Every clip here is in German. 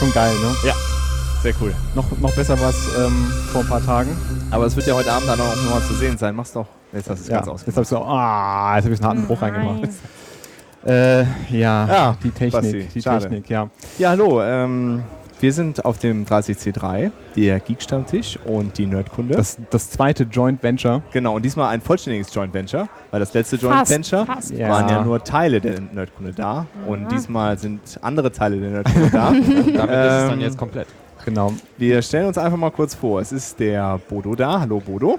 Schon geil, ne? Ja, sehr cool. Noch, noch besser war es ähm, vor ein paar Tagen. Aber es wird ja heute Abend dann auch nochmal zu sehen sein. Mach's doch. Jetzt hast du es Ja, ganz jetzt ausgemacht. habe ich so, ah, jetzt habe ich einen harten Bruch Nein. reingemacht. Äh, ja, Ja, die Technik, Basti, die schade. Technik, ja. Ja, hallo. Ähm, wir sind auf dem 30C3, der Geek-Stammtisch und die Nerdkunde. Das, das zweite Joint Venture. genau, und diesmal ein vollständiges Joint Venture, weil das letzte Joint Fast, Venture fast. Ja. waren ja nur Teile der Nerdkunde da und diesmal sind andere Teile der Nerdkunde da. Damit ist es dann Ähm, jetzt komplett. Genau. Wir stellen uns einfach mal kurz vor. Es ist der Bodo da. Hallo Bodo.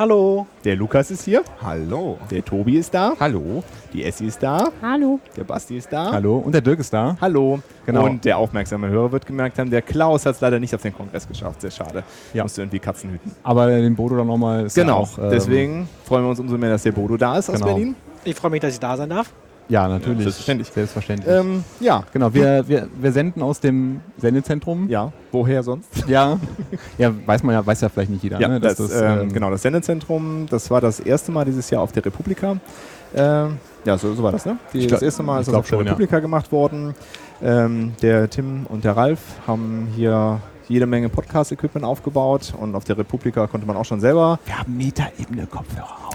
Hallo. Der Lukas ist hier. Hallo. Der Tobi ist da. Hallo. Die Essi ist da. Hallo. Der Basti ist da. Hallo. Und der Dirk ist da. Hallo. Genau. Und der aufmerksame Hörer wird gemerkt haben, der Klaus hat es leider nicht auf den Kongress geschafft. Sehr schade. Ja. Musste irgendwie Katzen hüten. Aber den Bodo dann nochmal ist ja Genau. auch. ähm, Deswegen freuen wir uns umso mehr, dass der Bodo da ist aus Genau. Berlin. Ich freue mich, dass ich da sein darf. Ja, natürlich. Selbstverständlich. Selbstverständlich. Ähm, ja. genau, wir, wir, wir senden aus dem Sendezentrum. Ja. Woher sonst? Ja. ja, weiß man ja, weiß ja vielleicht nicht jeder. Ja, ne? das, dass ähm, ähm, genau, das Sendezentrum, das war das erste Mal dieses Jahr auf der Republika. Ähm, ja, so, so war das, ne? Die, Ich das glaub- erste Mal ist das glaub auf der schon, ja. Republika gemacht worden. Ähm, der Tim und der Ralf haben hier jede Menge Podcast-Equipment aufgebaut und auf der Republika konnte man auch schon selber, Wir haben Metaebene-Kopfhörer auf.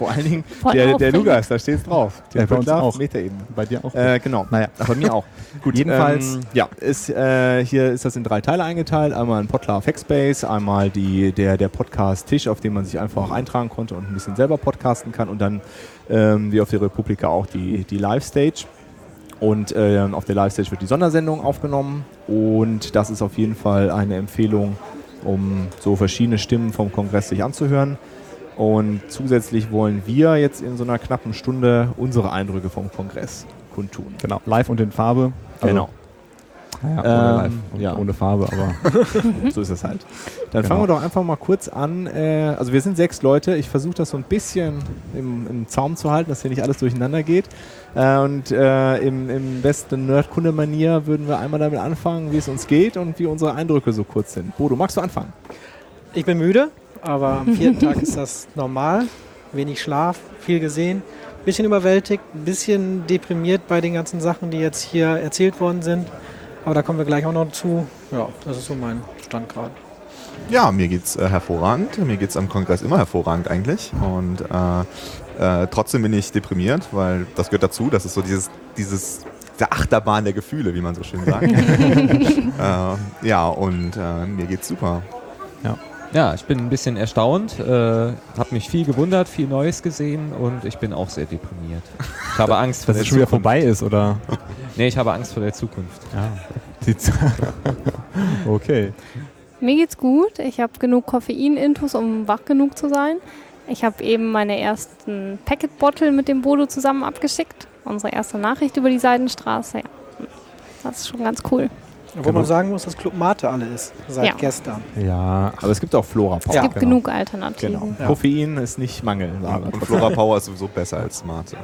Vor allen Dingen Voll der, der. Lukas, da steht's drauf. Ja, bei uns auch. Metaebene. Bei dir auch. Äh, genau. naja. Bei mir auch. Gut, Jedenfalls- Ähm, ja, ist, äh, hier ist das in drei Teile eingeteilt. Einmal ein Podlove Hackspace, einmal die, der, der Podcast-Tisch, auf dem man sich einfach eintragen konnte und ein bisschen selber podcasten kann. Und dann, ähm, wie auf der Republika, auch die, die Live-Stage. Und äh, auf der Live-Stage wird die Sondersendung aufgenommen. Und das ist auf jeden Fall eine Empfehlung, um so verschiedene Stimmen vom Kongress sich anzuhören. Und zusätzlich wollen wir jetzt in so einer knappen Stunde unsere Eindrücke vom Kongress kundtun. Genau, live und in Farbe. Also, Genau. Naja, Ähm, ohne live und ja. ohne Farbe, aber so ist es halt. Dann Genau. fangen wir doch einfach mal kurz an. Äh, also wir sind sechs Leute. Ich versuche das so ein bisschen im, im Zaum zu halten, dass hier nicht alles durcheinander geht. Äh, und äh, im, im besten Nerdkunde-Manier würden wir einmal damit anfangen, wie es uns geht und wie unsere Eindrücke so kurz sind. Bodo, magst du anfangen? Ich bin müde, aber am vierten Tag ist das normal. Wenig Schlaf, viel gesehen, bisschen überwältigt, ein bisschen deprimiert bei den ganzen Sachen, die jetzt hier erzählt worden sind. Aber da kommen wir gleich auch noch zu. Ja, das ist so mein Stand gerade. Ja, mir geht's äh, hervorragend. Mir geht's am Kongress immer hervorragend eigentlich. Und äh, äh, trotzdem bin ich deprimiert, weil das gehört dazu. Das ist so dieses, dieses der Achterbahn der Gefühle, wie man so schön sagt. äh, ja, und äh, mir geht's super. Ja, ich bin ein bisschen erstaunt, äh, habe mich viel gewundert, viel Neues gesehen und ich bin auch sehr deprimiert. Ich habe Angst vor dass der es schon wieder Zukunft. vorbei ist, oder? Nee, ich habe Angst vor der Zukunft. Ja. Sieht's- okay. Mir geht's gut. Ich habe genug Koffein-Intus, um wach genug zu sein. Ich habe eben meine ersten Packet-Bottle mit dem Bodo zusammen abgeschickt. Unsere erste Nachricht über die Seidenstraße. Ja. Das ist schon ganz cool. Wo Genau. man sagen muss, dass Club Mate alle ist, seit Ja. gestern. Ja, Aber es gibt auch Flora Es Power. gibt genau. genug Alternativen. Genau. Ja. Koffein ist nicht Mangelware. Und Flora Power ist sowieso besser als Smarte.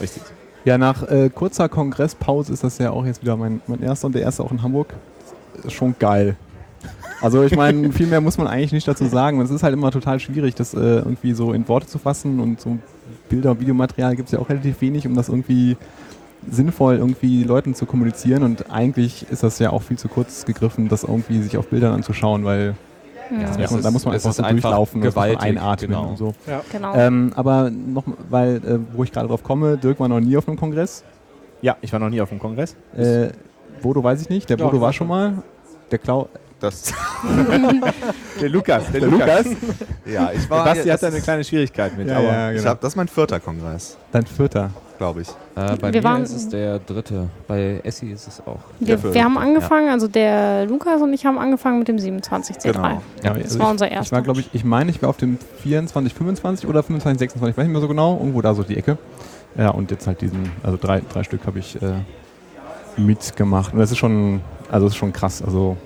Richtig. Ja, nach äh, kurzer Kongresspause ist das ja auch jetzt wieder mein, mein erster und der erste auch in Hamburg. Ist schon geil. Also ich meine, viel mehr muss man eigentlich nicht dazu sagen. Es ist halt immer total schwierig, das äh, irgendwie so in Worte zu fassen und so Bilder und Videomaterial gibt es ja auch relativ wenig, um das irgendwie sinnvoll irgendwie Leuten zu kommunizieren und eigentlich ist das ja auch viel zu kurz gegriffen, das irgendwie sich auf Bildern anzuschauen, weil Ja. da es muss man, da muss man einfach so einfach durchlaufen, das gewaltig, einatmen genau. und so. Genau. Ähm, aber noch, weil, äh, wo ich gerade drauf komme, Dirk war noch nie auf einem Kongress. Ja, ich war noch nie auf dem Kongress. Äh, Bodo weiß ich nicht, der Doch, Bodo war schon mal. Der Klau Das, Der Lukas, der, der Lukas, ja, ich war. Basti das hat da eine kleine Schwierigkeit mit. Ja, aber ja, ich genau. hab, das ist mein vierter Kongress, dein Vierter. glaube ich. Äh, bei Wir mir waren- ist es der dritte. Bei Essi ist es auch. wir, wir haben angefangen, also der Lukas und ich haben angefangen mit dem 27C3. Genau. Ja, Das also war ich, unser Ich erster. war, glaube ich, ich meine, ich war auf dem 24, 25 oder 25, 26, ich weiß nicht mehr so genau, irgendwo da so die Ecke. Ja, und jetzt halt diesen, also drei, drei Stück habe ich äh, mitgemacht. Und das ist schon, also das ist schon krass, also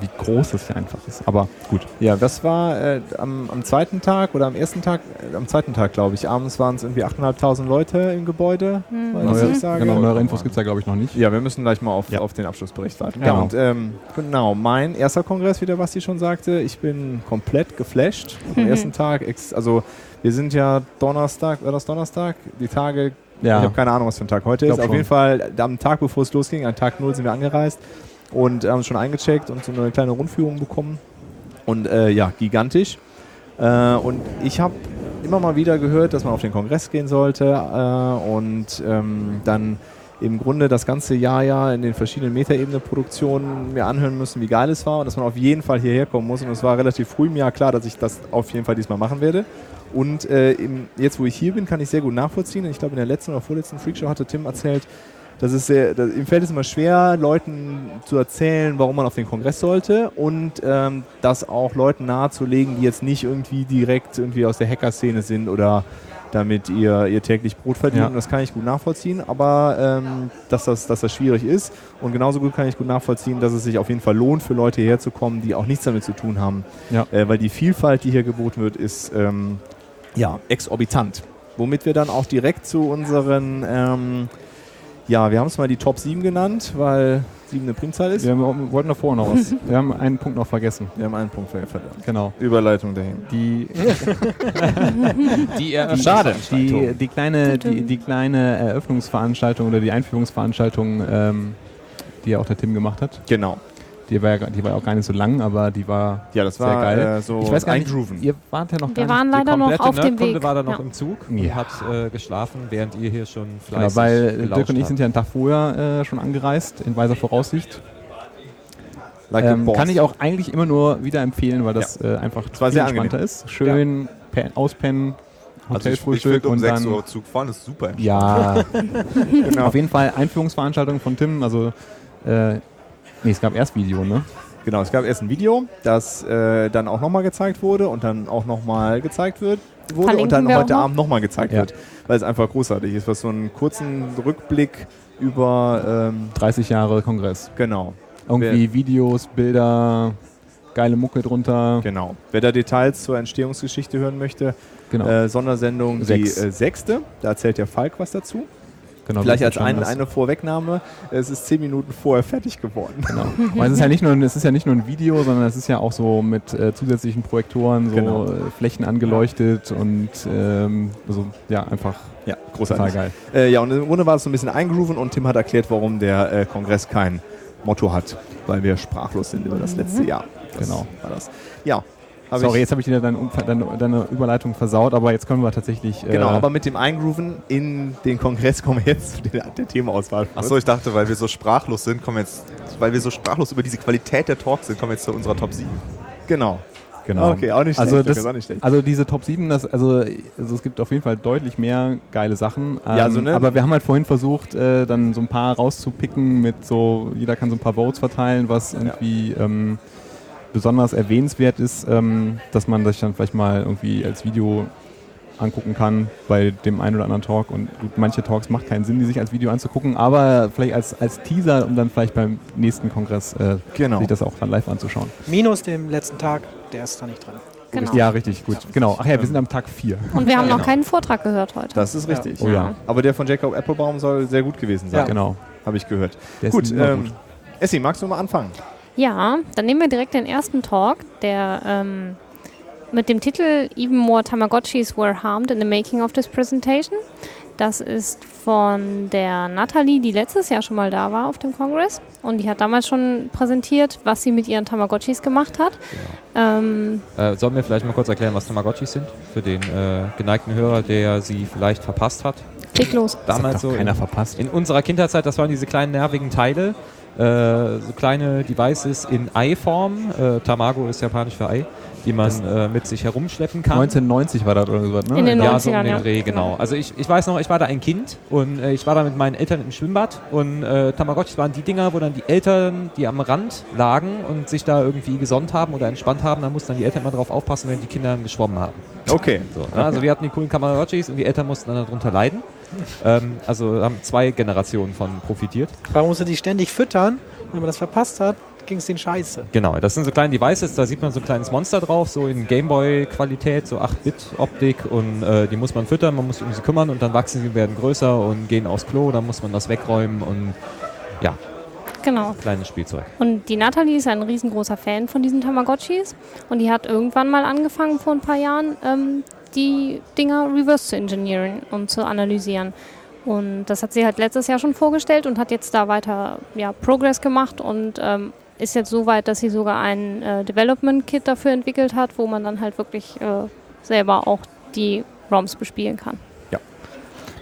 wie, groß das hier einfach ist. Aber gut. Ja, das war äh, am, am zweiten Tag oder am ersten Tag, äh, am zweiten Tag glaube ich, abends waren es irgendwie 8.500 Leute im Gebäude, Mhm. Neue, ich sage. genau, neuere Infos gibt es ja, glaube ich, noch nicht. Ja, wir müssen gleich mal auf, Ja. auf den Abschlussbericht warten. Genau. Ja, und ähm, genau, mein erster Kongress, wie der Basti schon sagte, ich bin komplett geflasht am Mhm. ersten Tag. Ex also wir sind ja Donnerstag, war das Donnerstag? Die Tage Ja. Ich habe keine Ahnung, was für ein Tag heute ist. Auf schon. jeden Fall am Tag, bevor es losging, an Tag 0 sind wir angereist und haben uns schon eingecheckt und so eine kleine Rundführung bekommen. Und äh, ja, gigantisch. Äh, und ich habe immer mal wieder gehört, dass man auf den Kongress gehen sollte äh, und ähm, dann im Grunde das ganze Jahr ja in den verschiedenen Metaebene-Produktionen mir anhören müssen, wie geil es war und dass man auf jeden Fall hierher kommen muss. Und es war relativ früh im Jahr klar, dass ich das auf jeden Fall diesmal machen werde. Und äh, im, jetzt, wo ich hier bin, kann ich sehr gut nachvollziehen. Ich glaube, in der letzten oder vorletzten Freakshow hatte Tim erzählt, dass es sehr, dass, ihm fällt es immer schwer, Leuten zu erzählen, warum man auf den Kongress sollte und ähm, das auch Leuten nahezulegen, die jetzt nicht irgendwie direkt irgendwie aus der Hacker-Szene sind oder damit ihr, ihr täglich Brot verdient. Ja. Und das kann ich gut nachvollziehen, aber ähm, dass, das, dass das schwierig ist. Und genauso gut kann ich gut nachvollziehen, dass es sich auf jeden Fall lohnt, für Leute hierher zu kommen, die auch nichts damit zu tun haben. Ja. Äh, weil die Vielfalt, die hier geboten wird, ist ähm, ja, exorbitant. Womit wir dann auch direkt zu unseren, ähm, ja, wir haben es mal die Top 7 genannt, weil 7 eine Primzahl ist. Wir haben- wollten davor noch was. Wir haben einen Punkt noch vergessen. Wir haben einen Punkt verloren. Genau. Überleitung dahin. Die, Die Schade. die, die, kleine, die, die kleine Eröffnungsveranstaltung oder die Einführungsveranstaltung, ähm, die ja auch der Tim gemacht hat, Genau. Die war, ja, die war auch gar nicht so lang, aber die war Ja, das sehr war geil. Äh, so ich weiß gar nicht, eingrooven. ihr wart ja noch Wir gar waren nicht. leider noch auf dem Nerdkunde Weg. war da noch Ja. im Zug Ja. und hat äh, geschlafen, während ihr hier schon Genau, fleißig weil Dirk und ich sind ja einen Tag vorher äh, schon angereist, in weiser Voraussicht. Like Ähm, kann ich auch eigentlich immer nur wieder empfehlen, weil das äh, einfach war viel sehr entspannter angenehm. ist. Schön pe- auspennen, Also ich, ich Hotelfrühstück finde um und 6 dann... Uhr Zug fahren ist super. Ja, Genau. auf jeden Fall Einführungsveranstaltung von Tim, also äh, nee, es gab erst Video, ne? Genau, es gab erst ein Video, das äh, dann auch nochmal gezeigt wurde und dann auch nochmal gezeigt wird, wurde Verlinken und dann heute noch. Abend nochmal gezeigt Ja. wird, weil es einfach großartig ist, was so einen kurzen Rückblick über, ähm, 30 Jahre Kongress. genau, Irgendwie Videos, Bilder, geile Mucke drunter. genau. Wer da Details zur Entstehungsgeschichte hören möchte, Genau. äh, Sondersendung Sechs. die äh, sechste, da erzählt der Falk was dazu. Genau Vielleicht als ein, eine Vorwegnahme, es ist zehn Minuten vorher fertig geworden. Genau. Es ist ja nicht nur, es ist ja nicht nur ein Video, sondern es ist ja auch so mit äh, zusätzlichen Projektoren, so Genau. äh, Flächen angeleuchtet und ähm, also ja einfach Ja, total großartig. geil. Äh, ja, und im Grunde war es so ein bisschen eingrooven und Tim hat erklärt, warum der äh, Kongress kein Motto hat, weil wir sprachlos sind über das letzte Jahr. Das Genau. War das. Ja. Hab Sorry, ich, jetzt habe ich dir deine, deine, deine Überleitung versaut, aber jetzt können wir tatsächlich. Äh, Genau, aber mit dem Eingrooven in den Kongress kommen wir jetzt zu der, der Themenauswahl. Achso, ich dachte, weil wir so sprachlos sind, kommen wir jetzt, weil wir so sprachlos über diese Qualität der Talks sind, kommen wir jetzt zu unserer Top 7. Genau. genau. Okay, auch nicht schlecht. Also, das, auch nicht schlecht. also diese Top 7, das, also, also es gibt auf jeden Fall deutlich mehr geile Sachen. Ähm, Ja, so, ne? Aber wir haben halt vorhin versucht, äh, dann so ein paar rauszupicken mit so, jeder kann so ein paar Votes verteilen, was irgendwie ähm, besonders erwähnenswert ist, ähm, dass man sich dann vielleicht mal irgendwie als Video angucken kann bei dem einen oder anderen Talk. Und gut, manche Talks macht keinen Sinn, die sich als Video anzugucken, aber vielleicht als, als Teaser, um dann vielleicht beim nächsten Kongress äh, Genau. sich das auch dann live anzuschauen. Minus dem letzten Tag, der ist da nicht drin. Genau. Ja, richtig, gut. Genau. Ach ja, wir sind am Tag 4. Und wir haben noch Genau. keinen Vortrag gehört heute. Das ist richtig. Oh ja. Aber der von Jacob Applebaum soll sehr gut gewesen sein, Genau. habe ich gehört. Der ist Gut, ähm, Essi, magst du mal anfangen? Ja, dann nehmen wir direkt den ersten Talk, der ähm, mit dem Titel Even More Tamagotchis Were Harmed in the Making of this Presentation. Das ist von der Natalie, die letztes Jahr schon mal da war auf dem Kongress. Und die hat damals schon präsentiert, was sie mit ihren Tamagotchis gemacht hat. Ähm, Äh, sollen wir vielleicht mal kurz erklären, was Tamagotchis sind? Für den äh, geneigten Hörer, der sie vielleicht verpasst hat. leg los. Damals Hat doch so keiner in, verpasst. in unserer Kindheitszeit, das waren diese kleinen nervigen Teile, so kleine Devices in Ei-Form. Äh, Tamago ist japanisch für Ei, die man äh, mit sich herumschleppen kann. 1990 war das oder so was, ne? In den ja, so um 90ern, den ja. Dreh, genau. Also ich, ich weiß noch, ich war da ein Kind und äh, ich war da mit meinen Eltern im Schwimmbad und äh, Tamagotchis waren die Dinger, wo dann die Eltern, die am Rand lagen und sich da irgendwie gesonnt haben oder entspannt haben, da mussten dann die Eltern mal drauf aufpassen, wenn die Kinder dann geschwommen haben. Okay. So, ne? Also wir hatten die coolen Tamagotchis und die Eltern mussten dann darunter leiden. Ähm, also haben zwei Generationen von profitiert. Man musste die ständig füttern. Und wenn man das verpasst hat, ging es den scheiße. Genau, das sind so kleine Devices, da sieht man so ein kleines Monster drauf, so in Gameboy-Qualität, so 8-Bit-Optik und äh, die muss man füttern, man muss sich um sie kümmern und dann wachsen sie, werden größer und gehen aufs Klo, dann muss man das wegräumen und ja, Genau. kleines Spielzeug. Und die Natalie ist ein riesengroßer Fan von diesen Tamagotchis und die hat irgendwann mal angefangen vor ein paar Jahren, ähm, die Dinger reverse zu engineeren und zu analysieren. Und das hat sie halt letztes Jahr schon vorgestellt und hat jetzt da weiter ja, Progress gemacht und ähm, ist jetzt so weit, dass sie sogar ein äh, Development-Kit dafür entwickelt hat, wo man dann halt wirklich äh, selber auch die ROMs bespielen kann.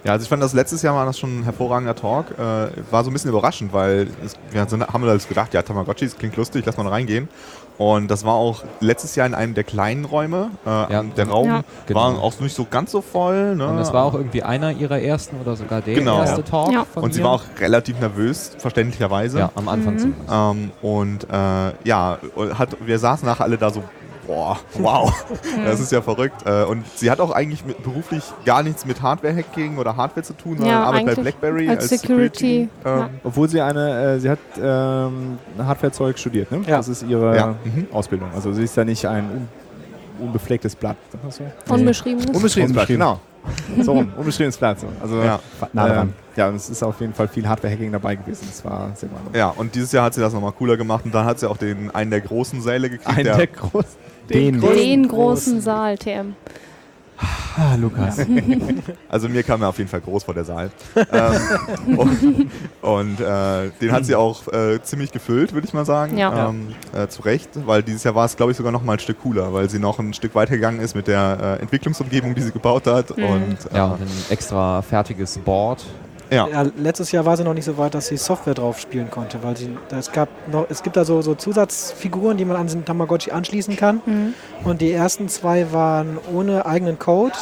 Ja, also ich fand das letztes Jahr war das schon ein hervorragender Talk. Äh, war so ein bisschen überraschend, weil es, wir haben uns gedacht, ja, Tamagotchis klingt lustig, lass mal reingehen. Und das war auch letztes Jahr in einem der kleinen Räume. Äh, Ja. der Raum Ja. Genau. war auch nicht so ganz so voll. Ne? Und das war auch irgendwie einer ihrer ersten oder sogar der Genau. erste Talk Ja. von Und sie ihr. war auch relativ nervös, verständlicherweise. ja, am Anfang Mhm. zumindest. Ähm, und äh, ja, hat, wir saßen nachher alle da so, boah, wow, das ist ja verrückt. Äh, und sie hat auch eigentlich mit, beruflich gar nichts mit Hardware-Hacking oder Hardware zu tun, sondern Ja, arbeitet bei BlackBerry als Security, ähm, ja. Obwohl sie eine, äh, sie hat ähm, Hardwarezeug studiert, ne? Ja. Das ist ihre Ja. Mhm. Ausbildung. Also sie ist da nicht ein un unbeflecktes Blatt. Man so? Unbeschriebenes. Unbeschriebenes Blatt, Unbeschrieben. genau. So rum, unbeschriebenes Blatt. So. Also, Ja. Nah ähm, dran. ja, und es ist auf jeden Fall viel Hardware-Hacking dabei gewesen. Das war sehr. Ja, und dieses Jahr hat sie das nochmal cooler gemacht und dann hat sie auch den, einen der großen Säle gekriegt. Ein der, der großen. Den, Den großen Saal, TM. Ah, Lukas. also mir kam er auf jeden Fall groß vor der Saal. ähm, und und äh, den hat sie auch äh, ziemlich gefüllt, würde ich mal sagen. Ja. Ähm, äh, zu Recht, weil dieses Jahr war es, glaube ich, sogar noch mal ein Stück cooler, weil sie noch ein Stück weiter gegangen ist mit der äh, Entwicklungsumgebung, die sie gebaut hat. Mhm. Und äh, Ja, und ein extra fertiges Board. Ja. Ja, letztes Jahr war sie noch nicht so weit, dass sie Software drauf spielen konnte, weil sie, es, gab noch, es gibt da so, so Zusatzfiguren, die man an den Tamagotchi anschließen kann. Mhm. Und die ersten zwei waren ohne eigenen Code.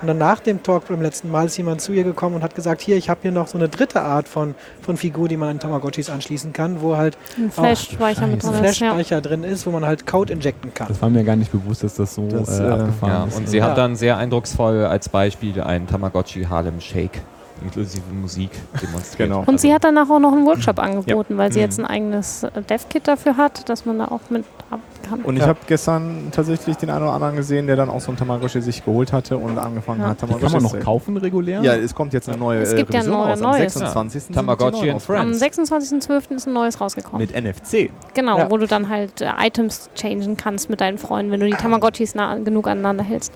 Und dann nach dem Talk beim letzten Mal ist jemand zu ihr gekommen und hat gesagt, hier, ich habe hier noch so eine dritte Art von, von Figur, die man an Tamagotchis anschließen kann, wo halt Ein Flash-Speicher mit drin ist. Ja. Drin ist, wo man halt Code injecten kann. Das war mir gar nicht bewusst, dass das so Das, äh, äh, abgefahren Ja, ist. und sie Ja. hat dann sehr eindrucksvoll als Beispiel einen Tamagotchi Harlem Shake inklusive Musik demonstriert. Genau. Und sie hat danach auch noch einen Workshop angeboten, weil sie Mhm. jetzt ein eigenes äh, Dev-Kit dafür hat, dass man da auch mit ab kann. Und ich Ja. habe gestern tatsächlich den einen oder anderen gesehen, der dann auch so ein Tamagotchi sich geholt hatte und angefangen Ja. hat, Tamagotchi kann man noch kaufen regulär? Ja, es kommt jetzt eine neue Es äh, gibt ja Revision neue- raus. Am Neues. 26. sind Tamagotchi and rausgekommen. Am Friends. 26.12. ist ein neues rausgekommen. Mit NFC. genau, Ja. wo du dann halt äh, Items changen kannst mit deinen Freunden, wenn du die Tamagotchis nah genug aneinander hältst.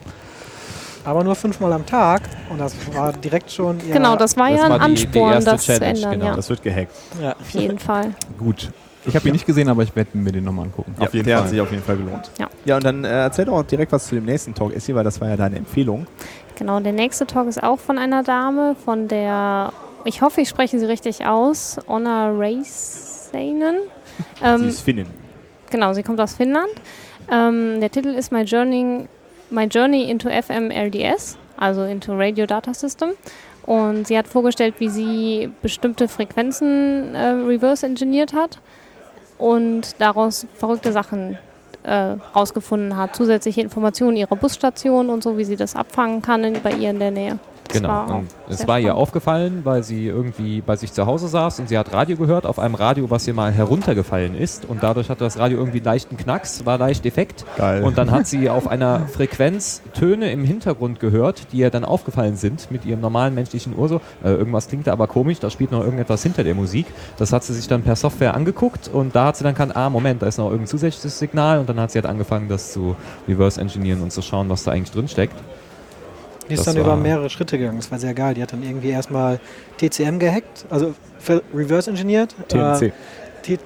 Aber nur fünfmal am Tag. Und das war direkt schon ihr Genau, das war Das ja ein war die- die Ansporn, erste das zu Challenge, ändern. genau. Ja, Das wird gehackt. Ja. auf jeden Fall. Gut. Ich habe ihn nicht gesehen, aber ich werde mir den nochmal angucken. Auf jeden der Fall. hat sich auf jeden Fall gelohnt. Ja. Ja, und dann äh, erzähl doch direkt was zu dem nächsten Talk, Essi, weil das war ja deine Empfehlung. Genau, der nächste Talk ist auch von einer Dame, von der, ich hoffe, ich spreche sie richtig aus, Onna Raissanen. Sie Ähm, ist Finnin. genau, sie kommt aus Finnland. Ähm, der Titel ist My Journey, My Journey into FM LDS, also into Radio Data System. Und sie hat vorgestellt, wie sie bestimmte Frequenzen äh, reverse engineert hat und daraus verrückte Sachen äh, rausgefunden hat. Zusätzliche Informationen ihrer Busstation und so, wie sie das abfangen kann in, bei ihr in der Nähe. Genau. war es war ihr spannend. aufgefallen, weil sie irgendwie bei sich zu Hause saß und sie hat Radio gehört, auf einem Radio, was ihr mal heruntergefallen ist. Und dadurch hatte das Radio irgendwie einen leichten Knacks, war leicht defekt. Geil. Und dann hat sie auf einer Frequenz Töne im Hintergrund gehört, die ihr dann aufgefallen sind mit ihrem normalen menschlichen Ohr so. Äh, irgendwas klingt da aber komisch, da spielt noch irgendetwas hinter der Musik. Das hat sie sich dann per Software angeguckt und da hat sie dann erkannt, ah Moment, da ist noch irgendein zusätzliches Signal und dann hat sie halt angefangen, das zu reverse engineeren und zu schauen, was da eigentlich drin steckt. Die ist Das dann über mehrere Schritte gegangen. Das war sehr geil. Die hat dann irgendwie erstmal TCM gehackt, also ver- reverse engineert. TMC. Äh, T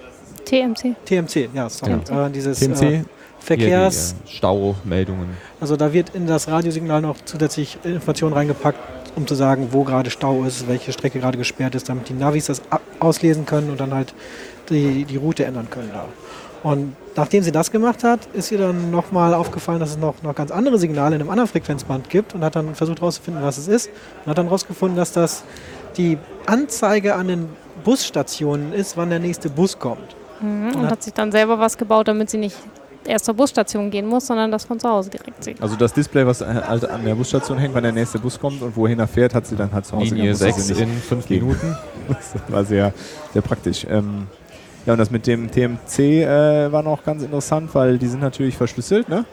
TMC. TMC, ja, sorry. Äh, dieses TMC, Äh, Verkehrs, die, Staumeldungen. also da wird in das Radiosignal noch zusätzlich Informationen reingepackt, um zu sagen, wo gerade Stau ist, welche Strecke gerade gesperrt ist, damit die Navis das auslesen können und dann halt die, die Route ändern können da. Und nachdem sie das gemacht hat, ist ihr dann nochmal aufgefallen, dass es noch, noch ganz andere Signale in einem anderen Frequenzband gibt und hat dann versucht herauszufinden, was es ist. Und hat dann herausgefunden, dass das die Anzeige an den Busstationen ist, wann der nächste Bus kommt. Mhm. Und Ja. hat sich dann selber was gebaut, damit sie nicht erst zur Busstation gehen muss, sondern das von zu Hause direkt sieht. Also das Display, was äh, halt an der Busstation hängt, wann der nächste Bus kommt und wohin er fährt, hat sie dann halt zu Hause Linie gehabt, musste 6 sie nicht in 5 gehen. Minuten. Das war sehr, sehr praktisch. Ähm, ja, und das mit dem TMC äh, war noch ganz interessant, weil die sind natürlich verschlüsselt, ne?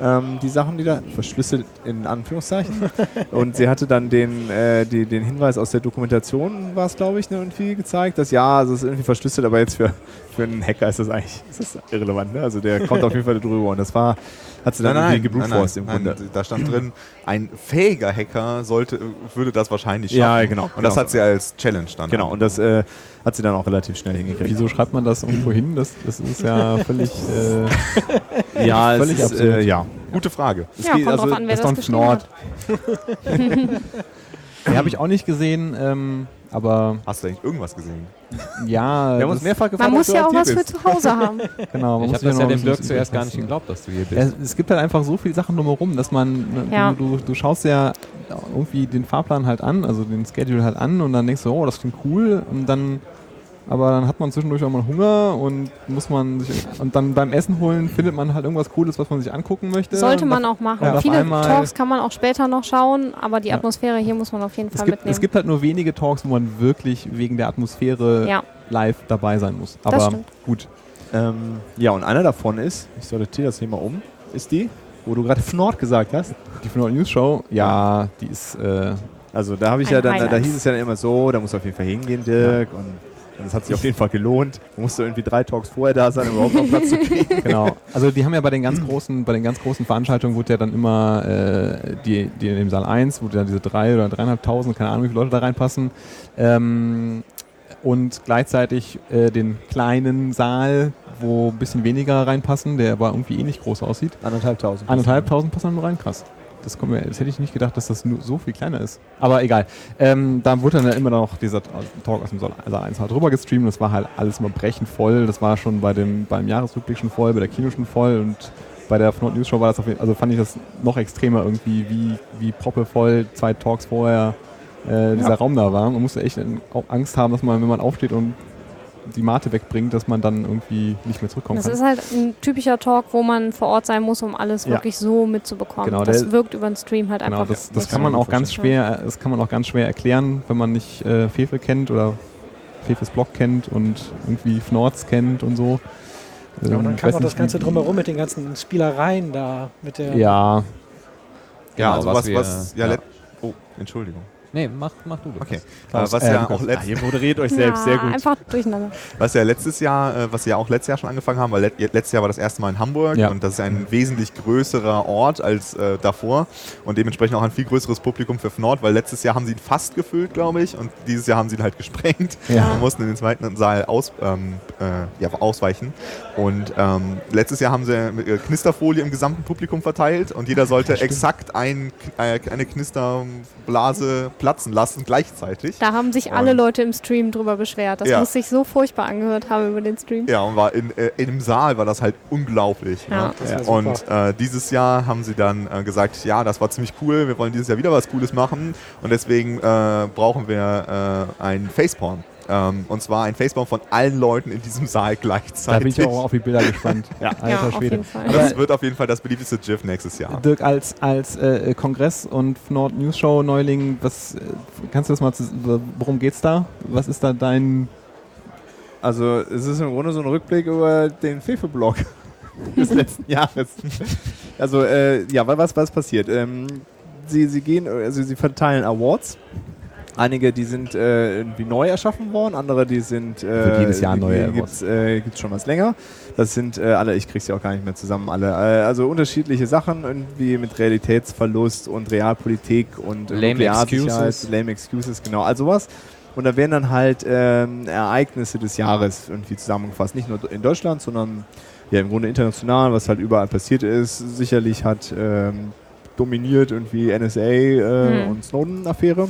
Ähm, die Sachen, die da verschlüsselt in Anführungszeichen. und sie hatte dann den, äh, die, den Hinweis aus der Dokumentation, war es glaube ich, ne, irgendwie gezeigt, dass ja, also es ist irgendwie verschlüsselt, aber jetzt für, für einen Hacker ist das eigentlich ist das irrelevant. Ne? Also der kommt auf jeden Fall drüber und das war, hat sie dann irgendwie gebrutforced im Grunde. da stand drin, ein fähiger Hacker sollte, würde das wahrscheinlich schaffen. Ja, genau, Und das genau. hat sie als Challenge dann. Genau, und das äh, hat sie dann auch relativ schnell hingekriegt. Wieso schreibt man das irgendwo hin? Das, das ist ja völlig. Äh, Ja, Völlig ist, absurd. äh, ja. Gute Frage. Es Ja, geht- kommt also drauf an, wer das hat. die habe ich auch nicht gesehen, ähm, aber Hast du eigentlich irgendwas gesehen? ja. Wir haben uns mehrfach gefragt, Man muss ja auch was für bist. zu Hause haben. Genau, man Ich habe das ja dem Dirk zuerst gar nicht geglaubt, dass du hier Ja, bist. es gibt halt einfach so viele Sachen drumherum, dass man, Ja. du, du, du schaust ja irgendwie den Fahrplan halt an, also den Schedule halt an und dann denkst du, oh, das klingt cool und dann, aber dann hat man zwischendurch auch mal Hunger und muss man sich, und dann beim Essen holen findet man halt irgendwas Cooles, was man sich angucken möchte. Sollte man auch machen. auf Viele Talks kann man auch später noch schauen, aber die Ja. Atmosphäre hier muss man auf jeden es Fall gibt, mitnehmen. es gibt halt nur wenige Talks, wo man wirklich wegen der Atmosphäre ja, live dabei sein muss. Aber gut. Ähm, ja, und einer davon ist, ich sortiere das hier mal um, ist die, wo du gerade Fnord gesagt hast. Die Final News Show, ja, die ist, äh, Also da habe ich Ein ja dann, da Highlight. hieß es ja dann immer so, da musst du auf jeden Fall hingehen, Dirk. Und, das hat sich auf jeden Fall gelohnt. Du musst irgendwie drei Talks vorher da sein, um überhaupt noch Platz zu kriegen. Genau. Also die haben ja bei den ganz großen, bei den ganz großen Veranstaltungen wurde ja dann immer äh, die, die in dem Saal 1, wo dann diese drei oder dreieinhalbtausend, keine Ahnung, wie viele Leute da reinpassen. Ähm, und gleichzeitig äh, den kleinen Saal, wo ein bisschen weniger reinpassen, der aber irgendwie ähnlich groß aussieht. Anderthalbtausend. Eineinhalbtausend passen dann nur rein, krass. Das, kommt mir, das hätte ich nicht gedacht, dass das nur so viel kleiner ist. Aber egal. Ähm, da wurde dann ja immer noch dieser Talk aus dem Saal 1 halt drüber gestreamt. Das war halt alles immer brechend voll. Das war schon bei dem, beim Jahresrückblick schon voll, bei der Kino schon voll und bei der Fnord News Show war das auf jeden also fand ich das noch extremer irgendwie, wie, wie proppevoll zwei Talks vorher äh, dieser Raum da war. Man musste echt auch Angst haben, dass man, wenn man aufsteht und die Mate wegbringt, dass man dann irgendwie nicht mehr zurückkommen das kann. ist halt ein typischer Talk, wo man vor Ort sein muss, um alles Ja. wirklich so mitzubekommen. Genau, das wirkt über den Stream halt Genau, einfach. das, das kann man auch ganz schwer, das kann man auch ganz schwer erklären, wenn man nicht äh, Fefe kennt oder Fefes Blog kennt und irgendwie Fnords kennt und so. Ja, und Ähm, dann ich kam weiß noch das Ganze drumherum mit den ganzen Spielereien da. Mit der Ja, Genau, also was was, wir- was ja, ja. let- Oh, Entschuldigung. Nee, mach, mach du das. Okay. Äh, Klaus, was äh, ja Lukas. auch letzt, ihr moderiert euch selbst sehr gut. Einfach durcheinander. Was ja letztes Jahr, äh, was sie ja auch letztes Jahr schon angefangen haben, weil let, letztes Jahr war das erste Mal in Hamburg Ja. und das ist ein wesentlich größerer Ort als äh, davor und dementsprechend auch ein viel größeres Publikum für Fnord, weil letztes Jahr haben sie ihn fast gefüllt, glaube ich, und dieses Jahr haben sie ihn halt gesprengt Ja. und mussten in den zweiten Saal aus, ähm, äh, ja, ausweichen. Und ähm, letztes Jahr haben sie mit, äh, Knisterfolie im gesamten Publikum verteilt und jeder sollte exakt ein, äh, eine Knisterblase platzen lassen gleichzeitig. Da haben sich alle Und- Leute im Stream drüber beschwert. Das Ja. muss sich so furchtbar angehört haben über den Stream. Ja, und war in, äh, in dem Saal war das halt unglaublich. Ja. Ne? Super. Und äh, dieses Jahr haben sie dann äh, gesagt, ja, das war ziemlich cool, wir wollen dieses Jahr wieder was Cooles machen und deswegen äh, brauchen wir äh, ein Facepalm. Ähm, und zwar ein Facepalm von allen Leuten in diesem Saal da gleichzeitig. bin ich auch auf die Bilder gespannt. Ja. Alter ja, auf Schwede. jeden Fall. Aber das wird auf jeden Fall das beliebteste GIF nächstes Jahr. Dirk, als, als äh, Kongress- und Nord News Show Neuling, was, äh, kannst du das mal, zu, worum geht's da? Was ist da dein, Also es ist im Grunde so ein Rückblick über den Fefe-Blog des letzten Jahres. Also äh, ja, wa- was was passiert? Ähm, sie, sie gehen, also sie verteilen Awards. Einige, die sind äh, irgendwie neu erschaffen worden, andere, die sind äh, jedes Jahr neue die gibt's, äh, gibt's schon was länger. Das sind äh, alle, ich krieg's ja auch gar nicht mehr zusammen, alle. Äh, also unterschiedliche Sachen, irgendwie mit Realitätsverlust und Realpolitik und Lame Excuses. Lame Excuses, genau, all sowas. Und da werden dann halt ähm, Ereignisse des Jahres irgendwie zusammengefasst. Nicht nur in Deutschland, sondern ja im Grunde international, was halt überall passiert ist. Sicherlich hat ähm, dominiert irgendwie NSA äh, Mhm. und Snowden-Affäre.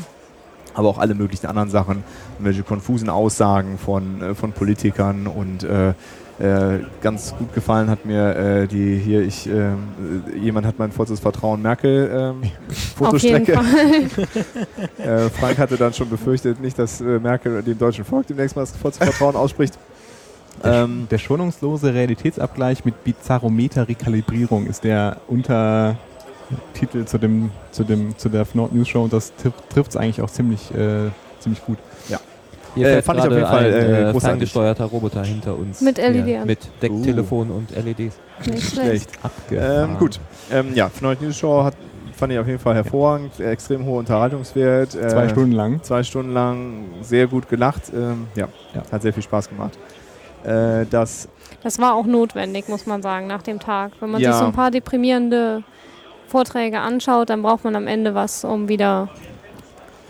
Aber auch alle möglichen anderen Sachen, welche konfusen Aussagen von, äh, von Politikern und äh, äh, ganz gut gefallen hat mir äh, die hier, ich, ähm, äh, jemand hat mein vollstes Vertrauen Merkel ähm, Auf jeden Fotostrecke. Fall. Äh, Frank hatte dann schon befürchtet, nicht, dass äh, Merkel dem deutschen Volk demnächst mal das vollste Vertrauen ausspricht. Ähm, der schonungslose Realitätsabgleich mit Bizarrometer-Rekalibrierung ist der Untertitel zu, dem, zu, dem, zu der Nord News Show und das trifft es eigentlich auch ziemlich, äh, ziemlich gut. Hier Äh, fand ich auf jeden Fall, ein äh, äh, großartig. ferngesteuerter Roboter hinter uns. Mit LED Ja, an. Mit Decktelefon und E LEDs. Nicht schlecht. Ähm, gut. Ähm, ja, Fnatic News Show hat, fand ich auf jeden Fall hervorragend. Äh, Extrem hoher Unterhaltungswert. Äh, Zwei Stunden lang. Zwei Stunden lang sehr gut gelacht. Ähm, ja, Ja. hat sehr viel Spaß gemacht. Äh, das Das war auch notwendig, muss man sagen, nach dem Tag. Wenn man Ja. sich so ein paar deprimierende Vorträge anschaut, dann braucht man am Ende was, um wieder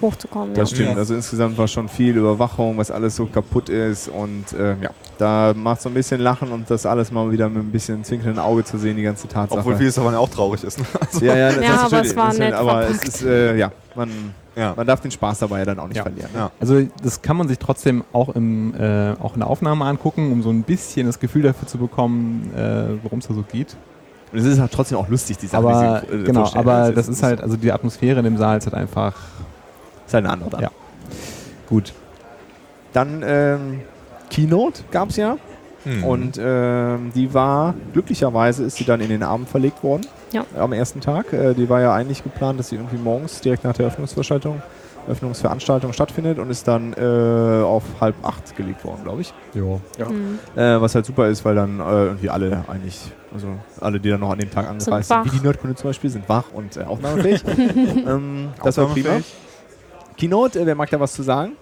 hochzukommen. Das ja. stimmt. Also insgesamt war schon viel Überwachung, was alles so kaputt ist. Und äh, ja, da macht so ein bisschen Lachen und das alles mal wieder mit ein bisschen zwinkernden Auge zu sehen, die ganze Tatsache. Obwohl vieles davon ja auch traurig ist. Ne? ja, ja, das Ja, ist aber natürlich- es war nett Aber es ist, äh, ja, man, Ja. man darf den Spaß dabei ja dann auch nicht Ja. verlieren. ne? Ja. Also das kann man sich trotzdem auch, im, äh, auch in der Aufnahme angucken, um so ein bisschen das Gefühl dafür zu bekommen, äh, worum es da so geht. Und es ist halt trotzdem auch lustig, die Sachen, aber die sie äh, genau, aber Es das ist halt, also die Atmosphäre in dem Saal ist halt einfach ist halt eine andere. Ja. gut. Dann ähm, Keynote gab es ja. Hm. Und ähm, die war, glücklicherweise ist sie dann in den Abend verlegt worden. Ja. Am ersten Tag. Äh, die war ja eigentlich geplant, dass sie irgendwie morgens direkt nach der Eröffnungsveranstaltung, Eröffnungsveranstaltung stattfindet und ist dann äh, auf halb acht gelegt worden, glaube ich. Jo. Mhm. Äh, was halt super ist, weil dann äh, irgendwie alle eigentlich, also alle, die dann noch an dem Tag angereist sind, wach. wie die Nerdkunde zum Beispiel, sind wach und äh, aufnahmefähig. ähm, das war prima. Keynote, äh, wer mag da was zu sagen?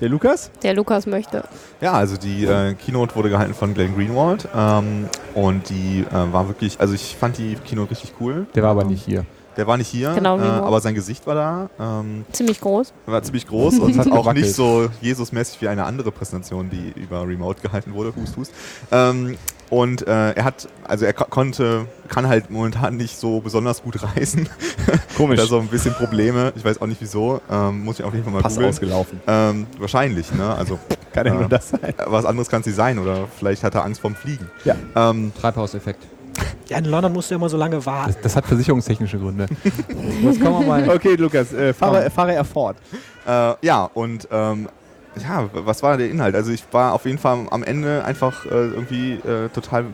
Der Lukas? Der Lukas möchte. Ja, also die äh, Keynote wurde gehalten von Glenn Greenwald ähm, und die äh, war wirklich, also ich fand die Keynote richtig cool. Der war aber nicht hier. Der war nicht hier, Genau, äh, aber sein Gesicht war da. Ähm, Ziemlich groß. war ziemlich groß und Hat auch nicht so Jesus-mäßig wie eine andere Präsentation, die über Remote gehalten wurde. Hust, hust. Ähm, und äh, er hat, also er ko konnte, kann halt momentan nicht so besonders gut reisen. Komisch. da so ein bisschen Probleme. Ich weiß auch nicht wieso. Ähm, muss ich auf jeden Fall mal Pass googeln. ausgelaufen. Ähm, wahrscheinlich, ne? Also Kann ja Ja. nur das sein. was anderes kann es nicht sein oder vielleicht hat er Angst vorm Fliegen. Ja. Ähm, Treibhauseffekt. Ja, in London musst du immer so lange warten. Das, das hat versicherungstechnische Gründe. Jetzt kommen wir mal. Okay, Lukas, äh, fahre, fahre er fort. Äh, ja, und ähm, ja, was war der Inhalt? Also ich war auf jeden Fall am Ende einfach äh, irgendwie äh, total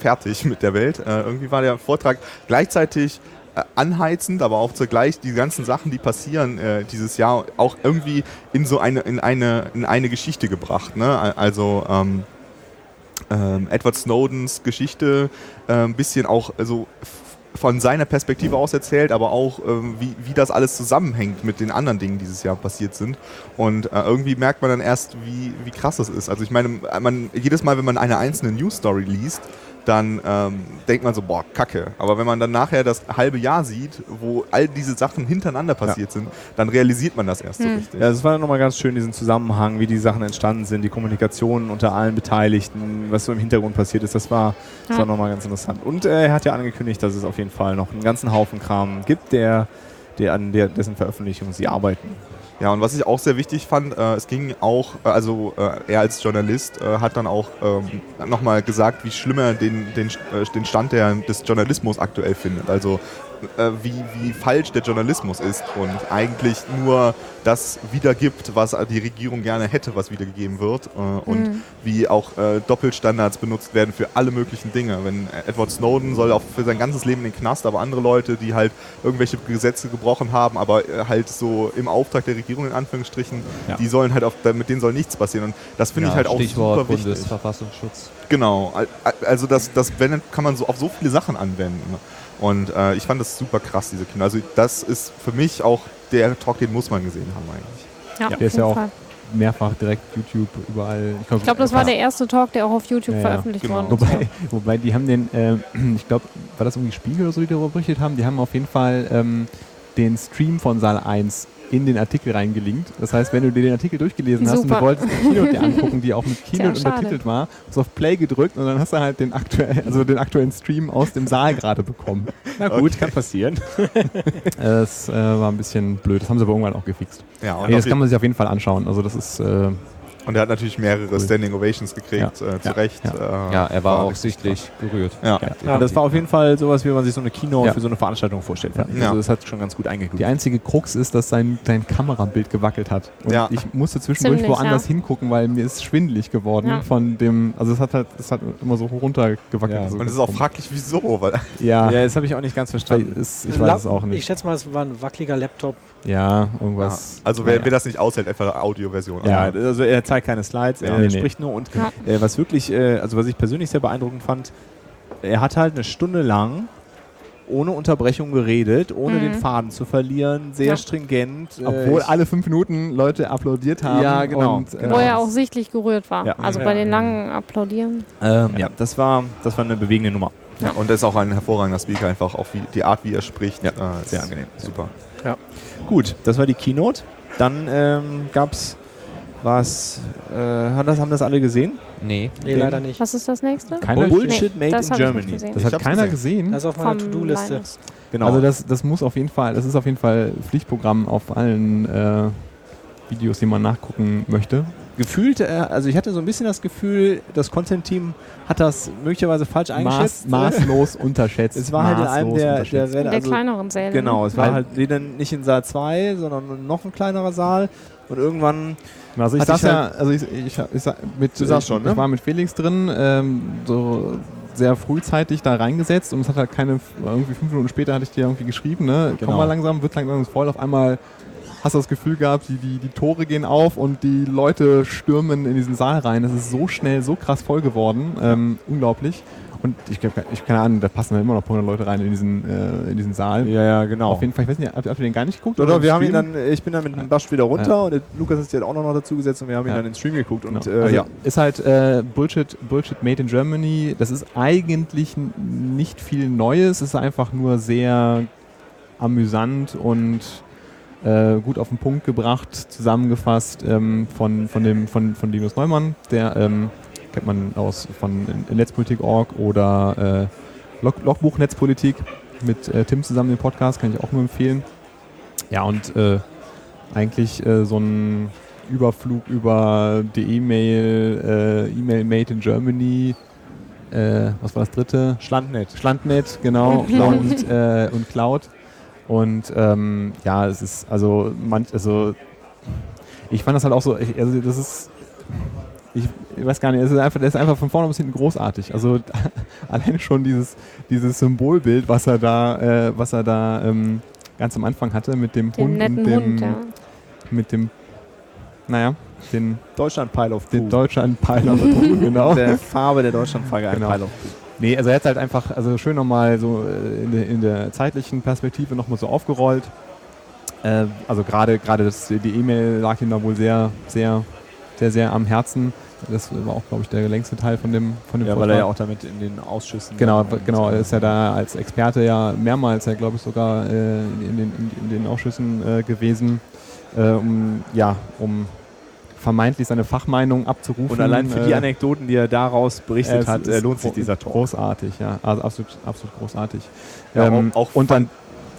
fertig mit der Welt. Äh, irgendwie war der Vortrag gleichzeitig äh, anheizend, aber auch zugleich die ganzen Sachen, die passieren äh, dieses Jahr, auch irgendwie in so eine, in eine, in eine Geschichte gebracht. Ne? Al- Also ähm, ähm, Edward Snowdens Geschichte ein bisschen auch also von seiner Perspektive aus erzählt, aber auch ähm, wie, wie das alles zusammenhängt mit den anderen Dingen, die dieses Jahr passiert sind. Und äh, irgendwie merkt man dann erst, wie, wie krass das ist. Also ich meine, man, jedes Mal, wenn man eine einzelne News Story liest, dann ähm, denkt man so, boah, kacke. Aber wenn man dann nachher das halbe Jahr sieht, wo all diese Sachen hintereinander passiert sind, dann realisiert man das erst so Hm. richtig. Ja, es war nochmal ganz schön, diesen Zusammenhang, wie die Sachen entstanden sind, die Kommunikation unter allen Beteiligten, was so im Hintergrund passiert ist, das war, das Ja. war nochmal ganz interessant. Und äh, er hat ja angekündigt, dass es auf jeden Fall noch einen ganzen Haufen Kram gibt, der, der an der, dessen Veröffentlichung sie arbeiten. Ja, und was ich auch sehr wichtig fand, äh, es ging auch, äh, also äh, er als Journalist äh, hat dann auch ähm, nochmal gesagt, wie schlimm er den, den, äh, den Stand der, des Journalismus aktuell findet. Also äh, wie, wie falsch der Journalismus ist und eigentlich nur das wiedergibt, was die Regierung gerne hätte, was wiedergegeben wird. Äh, und Mhm. wie auch äh, Doppelstandards benutzt werden für alle möglichen Dinge. Wenn Edward Snowden soll auch für sein ganzes Leben in den Knast, aber andere Leute, die halt irgendwelche Gesetze gebrochen haben, aber äh, halt so im Auftrag der Regierung in Anführungsstrichen, Ja. die sollen halt auf, mit denen soll nichts passieren. Und das finde ich halt auch Stichwort super wichtig. Bundesverfassungsschutz. Genau. Al- al- Also das, das wenn, kann man so auf so viele Sachen anwenden. Und äh, ich fand das super krass, diese Kinder. Also das ist für mich auch der Talk, den muss man gesehen haben eigentlich. Ja, Der auf ist ja auch Fall. mehrfach direkt YouTube überall. Ich glaube, das war der erste Talk, der auch auf YouTube Ja, ja, veröffentlicht genau. worden ist. Wobei, wobei die haben den, äh, ich glaube, war das irgendwie Spiegel oder so, die darüber berichtet haben, die haben auf jeden Fall ähm, den Stream von Saal 1 in den Artikel reingelinkt. Das heißt, wenn du dir den Artikel durchgelesen hast und Super. du wolltest die Keynote dir angucken, die auch mit Keynote schade. untertitelt war, hast du auf Play gedrückt und dann hast du halt den, aktuell, also den aktuellen Stream aus dem Saal gerade bekommen. Na gut, kann passieren. Das äh, war ein bisschen blöd. Das haben sie aber irgendwann auch gefixt. Ja, und Nee, das kann man sich auf jeden Fall anschauen. Also das ist, äh, Und er hat natürlich mehrere Cool. Standing Ovations gekriegt, äh, zu Ja. Recht. Ja. Äh, Ja, er war auch richtig sichtlich gerührt. Ja. Ja, das war auf jeden Fall sowas, wie man sich so eine Ja. für so eine Veranstaltung vorstellt. ich. Ja. Also das hat schon ganz gut eingeglückt. Die einzige Krux ist, dass sein, sein Kamerabild gewackelt hat. Und Ja. ich musste zwischendurch Ziemlich, woanders ja. hingucken, weil mir ist schwindelig geworden Ja. von dem. Also es hat halt, es hat immer so runtergewackelt. Ja. so Und es ist auch fraglich, wieso. Weil, Ja, Ja, das habe ich auch nicht ganz verstanden. es, ich weiß es auch Ich nicht. schätze mal, es war ein wackeliger Laptop. Ja, irgendwas. also wer, naja. wer das nicht aushält, einfach Audioversion. Ja, Also, er zeigt keine Slides, er Nee, nee. spricht nur und Ja. äh, was wirklich, äh, also was ich persönlich sehr beeindruckend fand, er hat halt eine Stunde lang ohne Unterbrechung geredet, ohne Mhm. den Faden zu verlieren, sehr Ja. stringent. äh, Obwohl ich- alle fünf Minuten Leute applaudiert haben. Ja, genau, Und, genau. Wo er auch sichtlich gerührt war. Ja. Also Ja. bei den langen Applaudieren. ähm, ja, das war, das war eine bewegende Nummer. Und er ist auch ein hervorragender Speaker, einfach auch wie, die Art, wie er spricht. Ja, äh, sehr angenehm. Super. Gut, das war die Keynote. Dann ähm, gab es was, äh, haben, das, haben das alle gesehen? Nee. Nee, leider nicht. Was ist das nächste? Keiner, Bullshit Nee, made das in Germany. das hat keiner gesehen. gesehen. Das ist auf meiner To-Do-Liste. Genau. Also das, das muss auf jeden Fall, das ist auf jeden Fall Pflichtprogramm auf allen äh, Videos, die man nachgucken möchte. Gefühlt, äh, also ich hatte so ein bisschen das Gefühl, das Content-Team hat das möglicherweise falsch eingeschätzt. Maß, maßlos unterschätzt. Es war halt in einem der, der, der also, kleineren Säle. Genau, es war halt nicht in Saal 2, sondern noch ein kleinerer Saal. Und irgendwann, Also ich saß ja, also ich, ich, ich, mit, Du ich, schon, ne? ich war mit Felix drin, ähm, so sehr frühzeitig da reingesetzt und es hat halt keine, irgendwie fünf Minuten später hatte ich dir irgendwie geschrieben, ne, Genau. komm mal langsam, wird langsam voll, auf einmal hast du das Gefühl gehabt, die, die, die Tore gehen auf und die Leute stürmen in diesen Saal rein. Das ist so schnell, so krass voll geworden, ähm, unglaublich. Und ich, glaub, ich keine Ahnung, da passen halt immer noch 100 Leute rein in diesen, äh, in diesen Saal. ja, ja, genau. Auf jeden Fall, ich weiß nicht, habt, ihr den gar nicht geguckt? Oder im wir haben ihn dann, ich bin dann mit dem Basch wieder runter und der Lukas ist ja auch noch dazu gesetzt und wir haben ihn Ja. dann ins Stream geguckt. Und Genau. äh, also ja, Ist halt äh, Bullshit, Bullshit made in Germany. Das ist eigentlich nicht viel Neues. Es ist einfach nur sehr amüsant und äh, gut auf den Punkt gebracht, zusammengefasst ähm, von, von, dem, von, von Linus Neumann, der ähm, kennt man aus von Netzpolitik.org oder äh, Log Logbuch Netzpolitik mit äh, Tim zusammen den Podcast, kann ich auch nur empfehlen. Ja, und äh, eigentlich äh, so ein Überflug über die E-Mail, äh, E-Mail Made in Germany, was war das dritte? Schlandnet. Schlandnet, genau, und, und Cloud. Und ähm, ja, es ist also manch, also ich fand das halt auch so, ich, also das ist, ich, ich weiß gar nicht, es ist einfach, der ist einfach von vorne bis hinten großartig. Also alleine schon dieses, dieses Symbolbild, was er da, äh, was er da ähm, ganz am Anfang hatte mit dem Den Hund netten und dem, Hund, ja. mit dem, naja, den, Deutschland Pile of den Poo. deutschen Pile of Poo, genau. Der Farbe der Deutschlandflagge ein Genau. Pile of Poo. Nee, also er hat halt einfach, also schön nochmal so äh, in der, in der zeitlichen Perspektive nochmal so aufgerollt. Äh, also gerade gerade die E-Mail lag ihm da wohl sehr, sehr, sehr, sehr am Herzen. Das war auch, glaube ich, der längste Teil von dem, von dem Ja, weil er ja Vortrag. auch damit in den Ausschüssen. Genau, genau, er ist ja da als Experte ja mehrmals, ja, glaube ich, sogar äh, in, den, in, in den Ausschüssen äh, gewesen, äh, um, ja, um vermeintlich seine Fachmeinung abzurufen. Und allein für die äh, Anekdoten, die er daraus berichtet es hat, äh, lohnt sich dieser Talk. Großartig, ja. Also absolut, absolut großartig. Ja, ähm, auch, auch, und dann,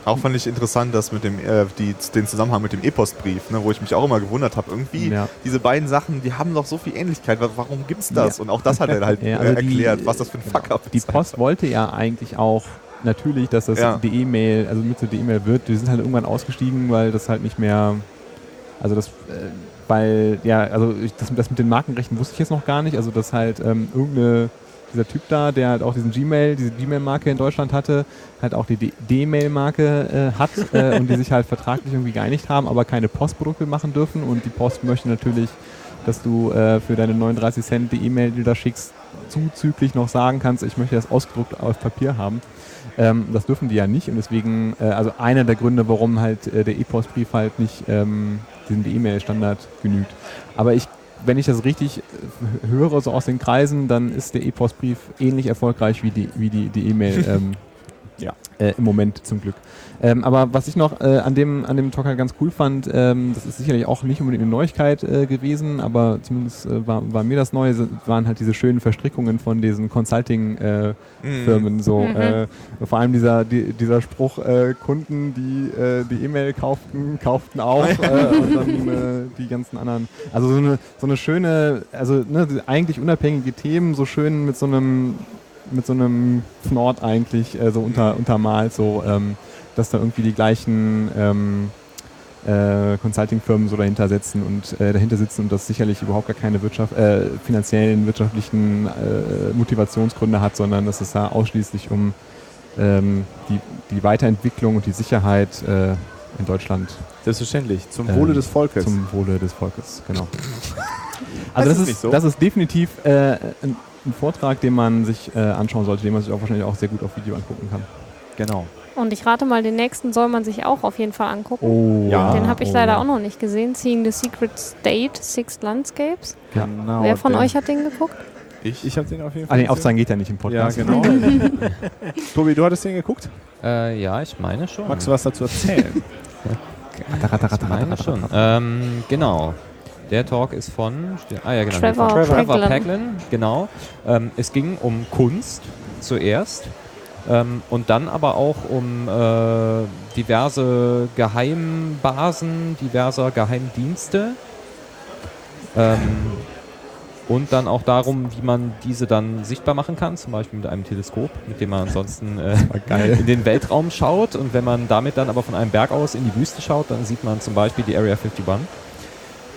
auch fand ich interessant, dass mit dem, äh, die, den Zusammenhang mit dem E-Postbrief, ne, wo ich mich auch immer gewundert habe, irgendwie ja, diese beiden Sachen, die haben doch so viel Ähnlichkeit. Wa- Warum gibt's das? Ja. Und auch das hat er halt Ja, äh, also die- erklärt, was das für ein Fuck-up die ist. Post wollte ja eigentlich auch natürlich, dass das Ja. die E-Mail, also mit so die E-Mail wird. Die sind halt irgendwann ausgestiegen, weil das halt nicht mehr, also das, äh, weil, ja, also ich, das, das mit den Markenrechten wusste ich jetzt noch gar nicht. Also dass halt ähm, irgendeine, dieser Typ da, der halt auch diesen Gmail, diese Gmail-Marke in Deutschland hatte, halt auch die D-Mail-Marke äh, hat äh, und die sich halt vertraglich irgendwie geeinigt haben, aber keine Postprodukte machen dürfen und die Post möchte natürlich, dass du äh, für deine 39 Cent die E-Mail, die du da schickst, zuzüglich noch sagen kannst, ich möchte das ausgedruckt auf Papier haben. Ähm, das dürfen die ja nicht und deswegen, äh, also einer der Gründe, warum halt äh, der E-Postbrief halt nicht ähm, diesem E-Mail-Standard genügt. Aber ich, wenn ich das richtig äh, höre, so aus den Kreisen, dann ist der E-Postbrief ähnlich erfolgreich wie die wie die die E-Mail. ähm, Ja. Äh, Im Moment zum Glück. Ähm, aber was ich noch äh, an, dem, an dem Talk halt ganz cool fand, ähm, das ist sicherlich auch nicht unbedingt eine Neuigkeit äh, gewesen, aber zumindest äh, war, war mir das neu, waren halt diese schönen Verstrickungen von diesen Consulting-Firmen. Mhm. so, Mhm. äh, vor allem dieser, die, dieser Spruch, äh, Kunden, die äh, die E-Mail kauften, kauften auch äh, und dann äh, die ganzen anderen. Also so eine, so eine schöne, also ne, eigentlich unabhängige Themen, so schön mit so einem mit so einem Fnord eigentlich äh, so unter, untermalt, so ähm, dass da irgendwie die gleichen ähm, äh, Consulting-Firmen so dahinter sitzen und äh, dahinter sitzen und das sicherlich überhaupt gar keine Wirtschaft, äh, finanziellen, wirtschaftlichen äh, Motivationsgründe hat, sondern dass es da ausschließlich um ähm, die, die Weiterentwicklung und die Sicherheit äh, in Deutschland Selbstverständlich. Zum Ähm, Wohle des Volkes. zum Wohle des Volkes, genau. Das Also das, ist ist, nicht so. das ist definitiv äh, ein, ein Vortrag, den man sich äh, anschauen sollte, den man sich auch wahrscheinlich auch sehr gut auf Video angucken kann. genau. Und ich rate mal, den nächsten soll man sich auch auf jeden Fall angucken. Oh, Ja. Den habe ich oh, leider ja. auch noch nicht gesehen. Seeing the Secret State, Six Landscapes. Ja. genau Wer von euch hat den geguckt? Ich, Ich habe den auf jeden Ah, Fall. nee, gesehen. aufzeigen geht ja nicht im Ja, Podcast. genau. Tobi, du hattest den geguckt? Äh, ja, ich meine schon. Magst du was dazu erzählen? Ich meine schon. Ähm, genau. Der Talk ist von ah ja genau Trevor von Trevor Paglen. Paglen, genau. Ähm, es ging um Kunst zuerst ähm, und dann aber auch um äh, diverse Geheimbasen diverser Geheimdienste ähm, und dann auch darum, wie man diese dann sichtbar machen kann, zum Beispiel mit einem Teleskop, mit dem man ansonsten äh, in den Weltraum schaut und wenn man damit dann aber von einem Berg aus in die Wüste schaut, dann sieht man zum Beispiel die Area 51.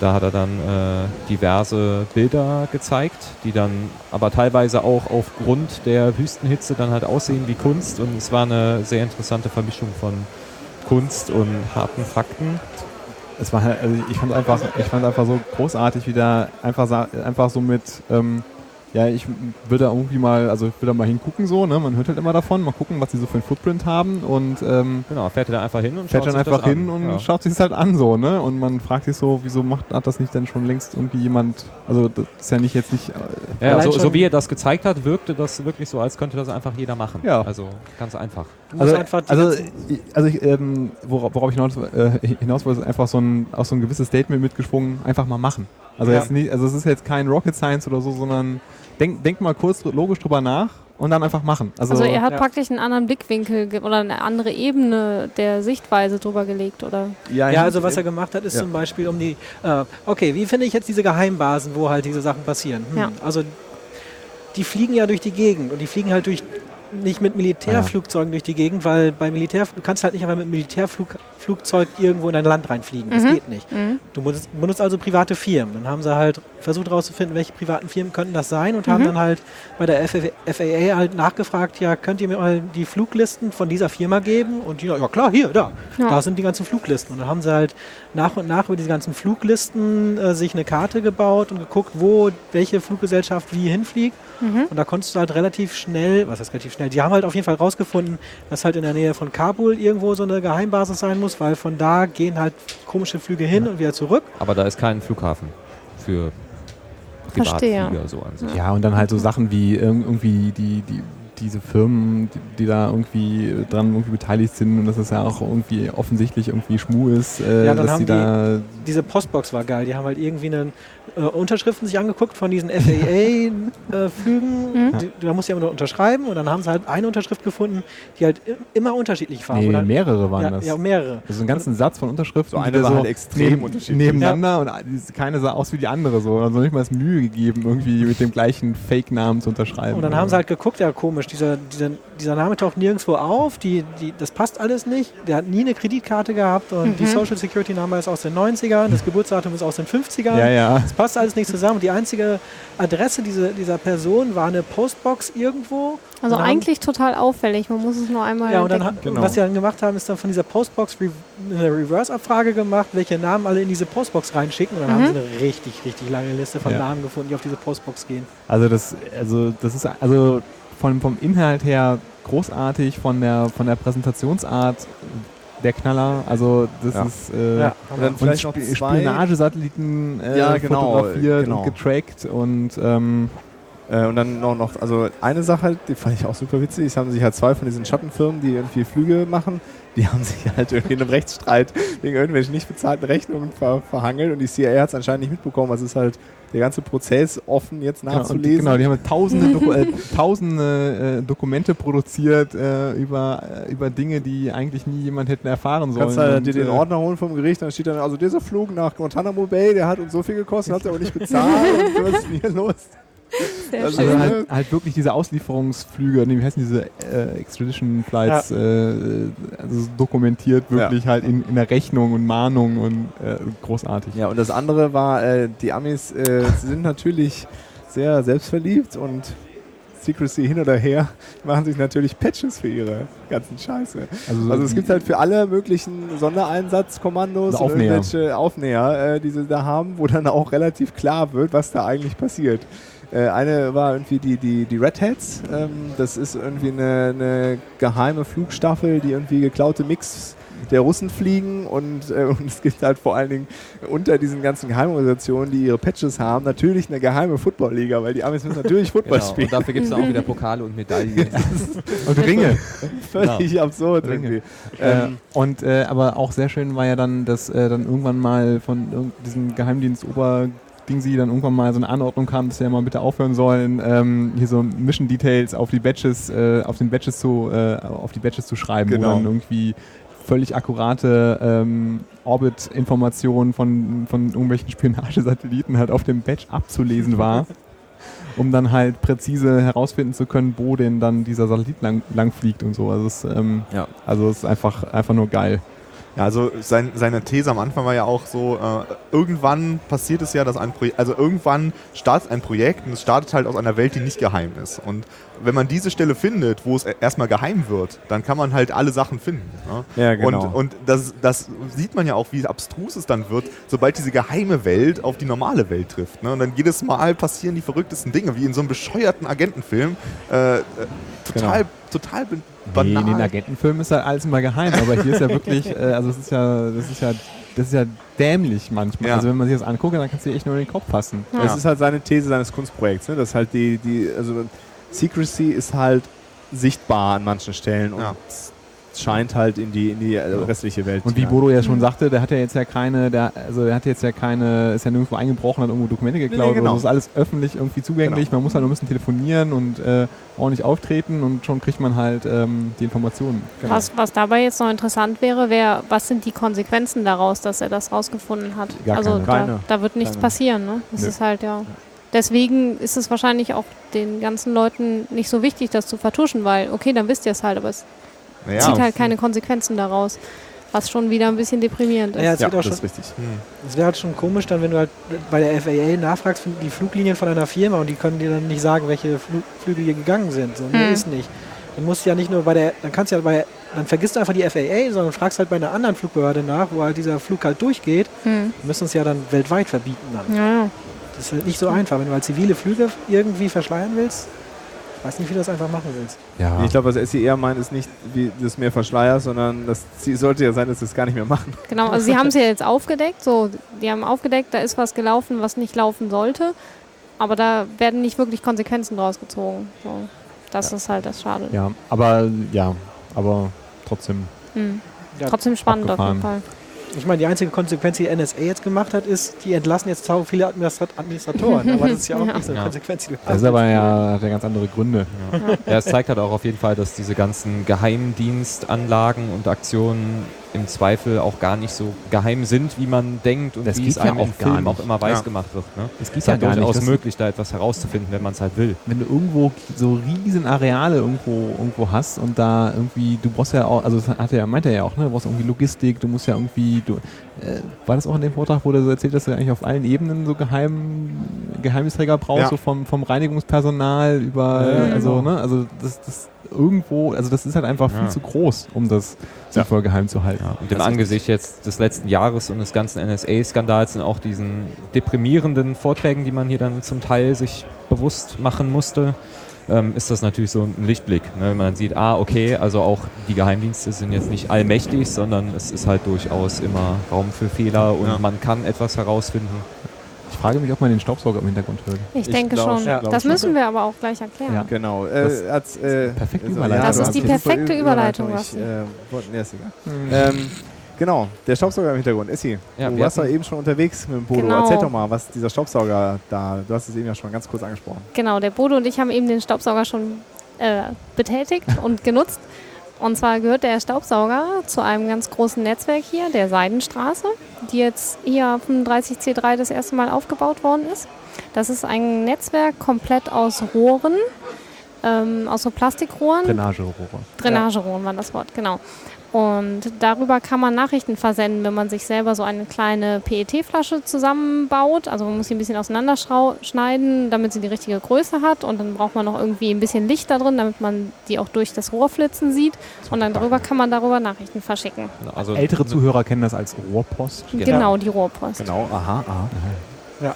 Da hat er dann äh, diverse Bilder gezeigt, die dann aber teilweise auch aufgrund der Wüstenhitze dann halt aussehen wie Kunst und es war eine sehr interessante Vermischung von Kunst und harten Fakten. Es war also ich fand einfach, ich fand einfach so großartig, wie da einfach, einfach so mit, ähm, ja, ich würde da irgendwie mal, also ich würde da mal hingucken so, ne? Man hört halt immer davon, mal gucken, was die so für einen Footprint haben und ähm, Genau, fährt er da einfach hin und fährt schaut dann sich einfach das hin an. und ja. schaut sich es halt an so, ne? Und man fragt sich so, wieso macht hat das nicht denn schon längst irgendwie jemand, also das ist ja nicht jetzt nicht, äh, Ja, so, so wie er das gezeigt hat, wirkte das wirklich so, als könnte das einfach jeder machen. Ja. Also ganz einfach. Also, einfach also, also ich, ähm, worauf, worauf ich hinaus, äh, hinaus wollte, ist einfach so ein, auch so ein gewisses Statement mitgeschwungen, einfach mal machen. Also, Ja. jetzt nicht, also es ist jetzt kein Rocket Science oder so, sondern denk, denk mal kurz logisch drüber nach und dann einfach machen. Also, Also er hat ja. praktisch einen anderen Blickwinkel oder eine andere Ebene der Sichtweise drüber gelegt, oder? ja, Ja, also was er gemacht hat, ist Ja. zum Beispiel um die, äh, okay, wie finde ich jetzt diese Geheimbasen, wo halt diese Sachen passieren? Hm, Ja. Also die fliegen ja durch die Gegend und die fliegen halt durch nicht mit Militärflugzeugen durch die Gegend, weil bei Militär, du kannst halt nicht einfach mit einem Militärflugzeug irgendwo in ein Land reinfliegen. Das Mhm. geht nicht. Mhm. Du benutzt, benutzt also private Firmen. Dann haben sie halt versucht herauszufinden, welche privaten Firmen könnten das sein und haben Mhm. dann halt bei der FAA FAA halt nachgefragt, ja, könnt ihr mir mal die Fluglisten von dieser Firma geben? Und die, ja klar, hier, da. Ja. Da sind die ganzen Fluglisten. Und dann haben sie halt nach und nach über diese ganzen Fluglisten äh, sich eine Karte gebaut und geguckt, wo welche Fluggesellschaft wie hinfliegt. Mhm. Und da konntest du halt relativ schnell, was heißt relativ schnell, die haben halt auf jeden Fall rausgefunden, dass halt in der Nähe von Kabul irgendwo so eine Geheimbasis sein muss, weil von da gehen halt komische Flüge hin und wieder zurück. Aber da ist kein Flughafen für Verstehe. Privatflieger so an sich. Ja, und dann halt so Sachen wie irg- irgendwie die, die, diese Firmen, die, die da irgendwie dran irgendwie beteiligt sind und dass es ja auch irgendwie offensichtlich irgendwie Schmu ist, äh, Ja, dann dass haben die da Diese Postbox war geil. Die haben halt irgendwie einen, äh, Unterschriften sich angeguckt von diesen FAA-Flügen. Mhm. Die- Da musst du ja immer nur unterschreiben und dann haben sie halt eine Unterschrift gefunden, die halt immer unterschiedlich war. nee, Oder- mehrere waren ja, das. ja, mehrere. Also einen ganzen Satz von Unterschriften. So eine da war halt extrem neben, unterschiedlich. Nebeneinander und die- keine sah aus wie die andere so. Also nicht mal das Mühe gegeben, irgendwie mit dem gleichen Fake-Namen zu unterschreiben. Und dann haben sie halt geguckt, ja komisch, dieser, dieser, dieser Name taucht nirgendwo auf, die, die, das passt alles nicht. Der hat nie eine Kreditkarte gehabt und die Social Security Nummer ist aus den 90ern, das Geburtsdatum ist aus den 50ern. Ja, ja. Das passt alles nicht zusammen. Und die einzige Adresse dieser, dieser Person war eine Postbox irgendwo. Also eigentlich total auffällig. Man muss es nur einmal Haben, ja, und dann, entdecken. ha- Genau. was sie dann gemacht haben, ist dann von dieser Postbox eine Reverse-Abfrage gemacht, welche Namen alle in diese Postbox reinschicken. Und dann Mhm. haben sie eine richtig, richtig lange Liste von Ja. Namen gefunden, die auf diese Postbox gehen. Also das, also das ist also von, vom Inhalt her großartig, von der von der Präsentationsart der Knaller. Also das Ja. ist äh, Ja, Und dann und vielleicht noch Sp. Spionagesatelliten äh, Ja, genau, fotografiert genau. und getrackt und ähm, Äh, und dann noch, noch, also eine Sache, die fand ich auch super witzig, es haben sich halt zwei von diesen Schattenfirmen, die irgendwie Flüge machen, die haben sich halt irgendwie in einem Rechtsstreit wegen irgendwelchen nicht bezahlten Rechnungen ver verhangelt und die CIA hat es anscheinend nicht mitbekommen, also ist halt der ganze Prozess offen jetzt Genau, die, nachzulesen. genau, die haben tausende, Doku äh, tausende äh, Dokumente produziert äh, über, äh, über Dinge, die eigentlich nie jemand hätte erfahren Du sollen. kannst halt dir den äh, Ordner holen vom Gericht, dann steht dann, also dieser Flug nach Guantanamo Bay, der hat uns so viel gekostet, hat er aber nicht bezahlt und was ist hier los? Sehr Also schön. Ja. halt, halt wirklich diese Auslieferungsflüge, nee, wie heißen diese äh, Extradition Flights, äh, also dokumentiert wirklich halt in, in der Rechnung und Mahnung und äh, großartig. Ja, und das andere war, äh, die Amis äh, sind natürlich sehr selbstverliebt und Secrecy hin oder her, machen sich natürlich Patches für ihre ganzen Scheiße. Also, Also es gibt halt für alle möglichen Sondereinsatzkommandos Also und irgendwelche Aufnäher, äh, die sie da haben, wo dann auch relativ klar wird, was da eigentlich passiert. Äh, eine war irgendwie die, die, die Red Hats. Ähm, das ist irgendwie eine, eine geheime Flugstaffel, die irgendwie geklaute Mix der Russen fliegen und, äh, und es gibt halt vor allen Dingen unter diesen ganzen Geheimorganisationen, die ihre Patches haben, natürlich eine geheime Footballliga, weil die Amis müssen natürlich Football Genau. spielen. Und dafür gibt es auch wieder Pokale und Medaillen. und Ringe. Völlig absurd Ringe. irgendwie. äh, Ähm, und äh, aber auch sehr schön war ja dann, dass äh, dann irgendwann mal von diesem Geheimdienst Ober Ding sie dann irgendwann mal so eine Anordnung kam, dass sie ja mal bitte aufhören sollen, ähm, hier so Mission Details auf die Badges, äh, auf den Badges zu, äh, auf die Badges zu schreiben, Genau. wo dann irgendwie völlig akkurate ähm, Orbit-Informationen von, von irgendwelchen Spionagesatelliten halt auf dem Badge abzulesen war, um dann halt präzise herausfinden zu können, wo denn dann dieser Satellit lang, lang fliegt und so. Also es, ähm, Ja. also es ist einfach, einfach nur geil. Ja, also sein, seine These am Anfang war ja auch so, äh, irgendwann passiert es ja, dass ein Projekt, also irgendwann startet ein Projekt und es startet halt aus einer Welt, die nicht geheim ist. Und wenn man diese Stelle findet, wo es e- erstmal geheim wird, dann kann man halt alle Sachen finden. Ne? Ja, genau. Und, und das, das sieht man ja auch, wie abstrus es dann wird, sobald diese geheime Welt auf die normale Welt trifft. Ne? Und dann jedes Mal passieren die verrücktesten Dinge, wie in so einem bescheuerten Agentenfilm. Äh, äh, total, total be- Nee, in den banal. Agentenfilmen ist halt alles immer geheim, aber hier ist ja wirklich, äh, also es ist ja, das ist ja, das ist ja dämlich manchmal. Ja. Also wenn man sich das anguckt, dann kannst du dir echt nur in den Kopf fassen. Ja. Das ist halt seine These seines Kunstprojekts, ne? dass halt die, die, also Secrecy ist halt sichtbar an manchen Stellen und Ja. Scheint halt in die, in die äh, restliche Welt Und wie. Bodo ja schon sagte, der hat ja jetzt ja keine, der, also der hat jetzt ja keine, ist ja nirgendwo eingebrochen, hat irgendwo Dokumente geklaut. Nee, genau. Also ist alles öffentlich irgendwie zugänglich. Man muss halt nur ein bisschen telefonieren und äh, ordentlich auftreten und schon kriegt man halt ähm, die Informationen. Was, was dabei jetzt noch interessant wäre, wäre, was sind die Konsequenzen daraus, dass er das rausgefunden hat? Gar also keine. da, Keine. da wird nichts Keine. passieren, ne? Das Nö. ist halt ja. Deswegen ist es wahrscheinlich auch den ganzen Leuten nicht so wichtig, das zu vertuschen, weil, okay, dann wisst ihr es halt, aber es Naja, zieht halt keine Konsequenzen daraus. Was schon wieder ein bisschen deprimierend ist. Ja, es Ja, das schon, ist richtig. hm. es wäre halt schon komisch, dann, wenn du halt bei der FAA nachfragst, die Fluglinien von einer Firma und die können dir dann nicht sagen, welche Flu Flüge hier gegangen sind. So, nee, Hm. ist nicht. Dann musst du ja nicht nur bei der, dann kannst du ja bei, dann vergisst du einfach die FAA, sondern fragst halt bei einer anderen Flugbehörde nach, wo halt dieser Flug halt durchgeht. Hm. Die müssen es ja dann weltweit verbieten dann. Ja, ja. Das ist halt nicht so einfach, wenn du halt zivile Flüge irgendwie verschleiern willst. Weiß nicht, wie du das einfach machen willst. Ja. Ich glaube, was SI eher meint, ist nicht, wie das mehr verschleiert, sondern das Ziel sollte ja sein, dass sie es gar nicht mehr machen. Genau, also sie haben es ja jetzt aufgedeckt, so, die haben aufgedeckt, da ist was gelaufen, was nicht laufen sollte, aber da werden nicht wirklich Konsequenzen draus gezogen. So. Das ist halt das Schade. ja, aber ja, aber trotzdem. Hm. Ja, Trotzdem spannend auf jeden Fall. Ich meine, die einzige Konsequenz, die NSA jetzt gemacht hat, ist, die entlassen jetzt sau viele Administrat Administratoren. Aber das ist ja auch Ja. nicht so eine Ja. Konsequenz, die Das ist aber ja, hat ja ganz andere Gründe. Ja, es zeigt halt auch auf jeden Fall, dass diese ganzen Geheimdienstanlagen und Aktionen im Zweifel auch gar nicht so geheim sind, wie man denkt und Das wie es ja einem im auch gar Film auch nicht. immer weiß Ja. gemacht wird. Ne? Es geht ist ja nicht. durchaus möglich, da etwas herauszufinden, wenn man es halt will. wenn du irgendwo so riesen Areale irgendwo, irgendwo hast und da irgendwie, du brauchst ja auch, also das hat er ja, meinte er ja auch, ne, du brauchst irgendwie Logistik, du musst ja irgendwie, du, war das auch in dem Vortrag, wo du so erzählt hast, dass du eigentlich auf allen Ebenen so Geheim, Geheimnisträger brauchst, Ja. so vom, vom Reinigungspersonal über, Ja, also, genau. ne, also das, das irgendwo, also das ist halt einfach viel Ja. zu groß, um das sinnvoll geheim zu halten. Und im Angesicht jetzt des letzten Jahres und des ganzen NSA-Skandals und auch diesen deprimierenden Vorträgen, die man hier dann zum Teil sich bewusst machen musste, ähm, ist das natürlich so ein Lichtblick. Ne? Wenn man sieht, ah, okay, also auch die Geheimdienste sind jetzt nicht allmächtig, sondern es ist halt durchaus immer Raum für Fehler und Ja. man kann etwas herausfinden. Ich frage mich, ob man den Staubsauger im Hintergrund hört. Ich, Ich denke glaub- schon. ja, das schon. müssen wir aber auch gleich erklären. Ja. Genau. Das- Äh, als, äh, perfekte also, Überleitung. Das ist die perfekte Überleitung, Ich Basti. äh, wollte, nee, ist egal. Ähm, genau, der Staubsauger im Hintergrund. Essi, Ja, du warst da eben schon unterwegs mit dem Bodo. Genau. Erzähl doch mal, was dieser Staubsauger da, du hast es eben ja schon ganz kurz angesprochen. Genau, der Bodo und ich haben eben den Staubsauger schon äh, betätigt und genutzt. Und zwar gehört der Staubsauger zu einem ganz großen Netzwerk hier, der Seidenstraße, die jetzt hier 35C3 das erste Mal aufgebaut worden ist. Das ist ein Netzwerk komplett aus Rohren, ähm, aus so Plastikrohren. Drainagerohre. Drainagerohren war das Wort, genau. Und darüber kann man Nachrichten versenden, wenn man sich selber so eine kleine PET-Flasche zusammenbaut. Also man muss sie ein bisschen auseinanderschneiden, damit sie die richtige Größe hat. Und dann braucht man noch irgendwie ein bisschen Licht da drin, damit man die auch durch das Rohr flitzen sieht. Und dann darüber kann man darüber Nachrichten verschicken. Also Ältere Zuhörer kennen das als Rohrpost. Genau, die Rohrpost. Genau, aha, aha.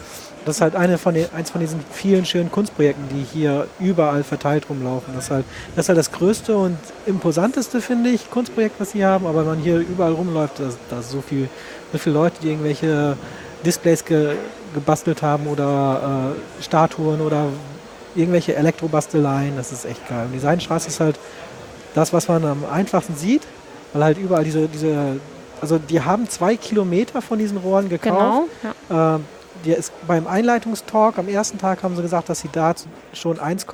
Das ist halt eine von den, eins von diesen vielen schönen Kunstprojekten, die hier überall verteilt rumlaufen. Das ist halt das, ist halt das größte und imposanteste, finde ich, Kunstprojekt, was sie haben. Aber wenn man hier überall rumläuft, da da ist so viel, so viele Leute, die irgendwelche Displays ge, gebastelt haben oder äh, Statuen oder irgendwelche Elektrobasteleien. Das ist echt geil. Und die Seidenstraße ist halt das, was man am einfachsten sieht, weil halt überall diese, diese also die haben zwei Kilometer von diesen Rohren gekauft. Genau. Ja. Ähm, der ist beim Einleitungstalk am ersten Tag haben sie gesagt, dass sie da schon 1,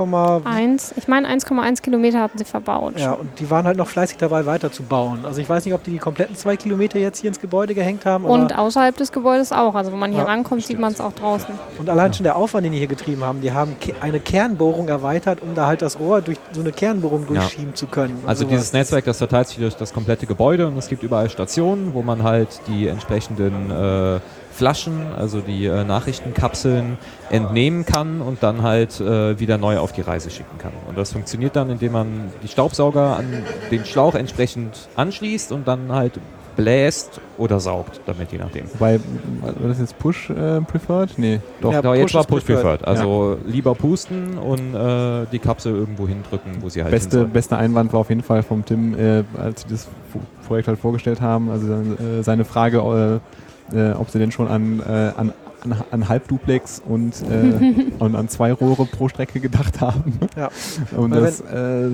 Eins, ich meine 1,1 Kilometer hatten sie verbaut. ja, und die waren halt noch fleißig dabei weiterzubauen. Also ich weiß nicht, ob die die kompletten zwei Kilometer jetzt hier ins Gebäude gehängt haben. Und außerhalb des Gebäudes auch. Also wenn man hier Ja, rankommt, sieht man es auch draußen. und allein schon der Aufwand, den die hier getrieben haben, die haben eine Kernbohrung erweitert, um da halt das Rohr durch so eine Kernbohrung durchschieben zu können. Also sowas. dieses Netzwerk, das verteilt sich durch das komplette Gebäude und es gibt überall Stationen, wo man halt die entsprechenden äh, Flaschen, also die äh, Nachrichtenkapseln entnehmen kann und dann halt äh, wieder neu auf die Reise schicken kann. Und das funktioniert dann, indem man die Staubsauger an den Schlauch entsprechend anschließt und dann halt bläst oder saugt, damit je nachdem. Wobei, war das jetzt Push äh, preferred? Nee, doch. Ja, Genau, jetzt war Push preferred. preferred. Also lieber pusten und äh, die Kapsel irgendwo hindrücken, wo sie halt Beste, soll. beste Einwand war auf jeden Fall vom Tim, äh, als sie das Projekt halt vorgestellt haben. Also äh, seine Frage, äh, ob sie denn schon an, äh, an, an, an Halbduplex und, äh, und an zwei Rohre pro Strecke gedacht haben. Ja. Um Weil das äh,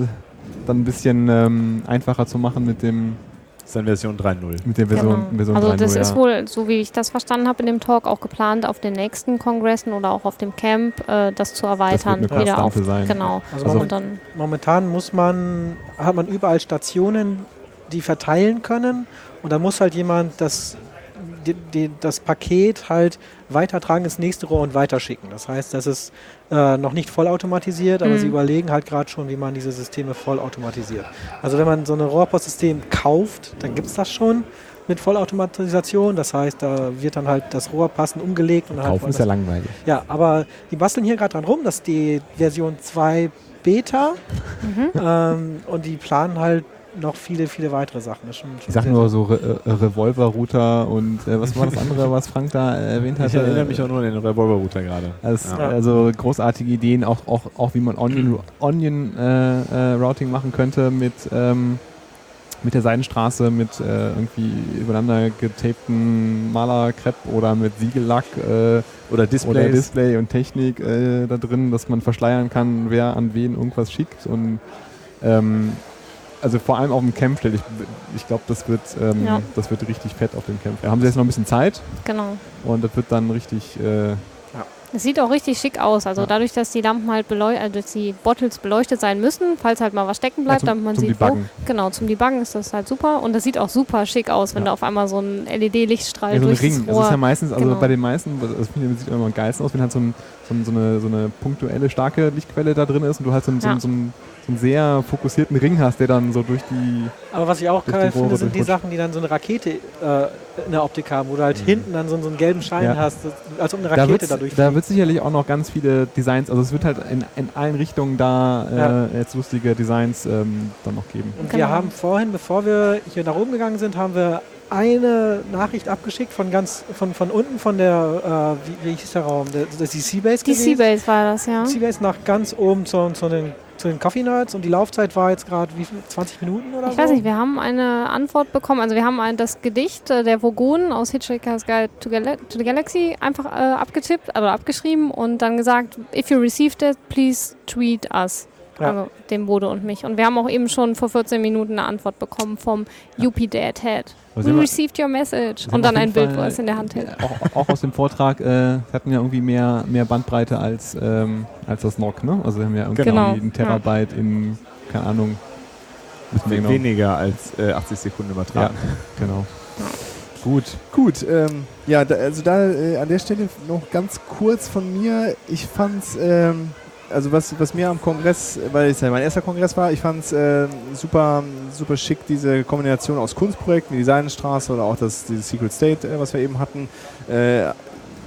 dann ein bisschen ähm, einfacher zu machen mit dem Das ist dann Version 3.0. mit der Version, Genau. Version also 3.0, das ist ja. wohl, so wie ich das verstanden habe in dem Talk, auch geplant, auf den nächsten Kongressen oder auch auf dem Camp äh, das zu erweitern. eine wieder auf, sein. Genau. Also Also- und dann, Momentan muss man, hat man überall Stationen, die verteilen können und dann muss halt jemand das, die, die, das Paket halt weitertragen ins nächste Rohr und weiterschicken. Das heißt, das ist äh, noch nicht vollautomatisiert, aber Mhm. sie überlegen halt gerade schon, wie man diese Systeme vollautomatisiert. Also wenn man so ein Rohrpostsystem kauft, dann gibt es das schon mit Vollautomatisation. Das heißt, da wird dann halt das Rohr passend umgelegt. Und dann halt Kaufen ist ja langweilig. ja, aber die basteln hier gerade dran rum, das ist die Version 2 Beta ähm, und die planen halt noch viele, viele weitere Sachen. Das schon, schon Ich sag nur so Re äh, Revolver-Router und äh, was war das andere, was Frank da äh, erwähnt Ich hatte? erinnere mich auch nur an den Revolver-Router gerade. Also, Ja. also großartige Ideen, auch, auch, auch wie man Onion, Onion äh, äh, Routing machen könnte mit, ähm, mit der Seidenstraße, mit äh, irgendwie übereinander getapten Malerkrepp oder mit Siegellack äh, Oder Displays. oder Display und Technik äh, da drin, dass man verschleiern kann, wer an wen irgendwas schickt und ähm, also vor allem auf dem Camp stelle ich, ich glaube, das wird, ähm, Ja. das wird richtig fett auf dem Camp. Da haben sie jetzt noch ein bisschen Zeit genau. und das wird dann richtig äh, Es sieht auch richtig schick aus. Also Ja. dadurch, dass die Lampen halt beleuchtet, also dass die Bottles beleuchtet sein müssen, falls halt mal was stecken bleibt, zum- damit man zum sieht, Debuggen. wo. Genau, zum Debuggen ist das halt super. Und das sieht auch super schick aus, wenn Ja. da auf einmal so ein LED-Lichtstrahl Ja, so ein durch Ring. das Das Rohr... ist ja meistens, also Genau. bei den meisten, das finde ich, sieht immer am geilsten aus, wenn halt so, ein, so, ein, so, eine, so eine punktuelle, starke Lichtquelle da drin ist und du halt so, ein, so, Ja. ein, so, ein, so einen sehr fokussierten Ring hast, der dann so durch die. Aber was ich auch die geil finde, sind die. Sachen, die dann so eine Rakete äh, in der Optik haben, wo du halt hinten dann so, so einen gelben Schein Ja. hast, als ob eine Rakete da durchfliegt. da wird sicherlich auch noch ganz viele Designs, also es wird halt in, in allen Richtungen da äh, Ja. jetzt lustige Designs ähm, dann noch geben. Und Genau. wir haben vorhin, bevor wir hier nach oben gegangen sind, haben wir eine Nachricht abgeschickt von ganz von, von unten von der, äh, wie, wie hieß der Raum? Der, das ist die Seabase Die gewesen. Seabase war das, ja. Seabase nach ganz oben zu, zu, den, zu den Coffee Nerds und die Laufzeit war jetzt gerade wie viel? 20 Minuten oder Ich so? weiß nicht, wir haben eine Antwort bekommen. Also wir haben ein, das Gedicht äh, der Vogonen aus Hitchhiker's Guide to, Gal to the Galaxy einfach äh, abgetippt, also abgeschrieben und dann gesagt, if you received it, please tweet us. Ja. Also dem Bode und mich. Und wir haben auch eben schon vor 14 Minuten eine Antwort bekommen vom Yuppie Dad Head. We wir- received your message. Und wir dann ein jeden Bild, wo Fall- er es in der Hand hält. Auch, auch aus dem Vortrag, äh, hatten ja irgendwie mehr, mehr Bandbreite als, ähm, als das NOC, ne? Also haben ja irgendwie Genau. einen Terabyte in, keine Ahnung, wir genau. Weniger als äh, 80 Sekunden Ja, übertragen. genau. Gut, gut. Ähm, ja, da, also da äh, an der Stelle noch ganz kurz von mir. Ich fand's, ähm, also was, was mir am Kongress, weil es ja mein erster Kongress war, ich fand's äh, super, super schick, diese Kombination aus Kunstprojekten, die Designstraße oder auch das dieses Secret State, äh, was wir eben hatten. Äh,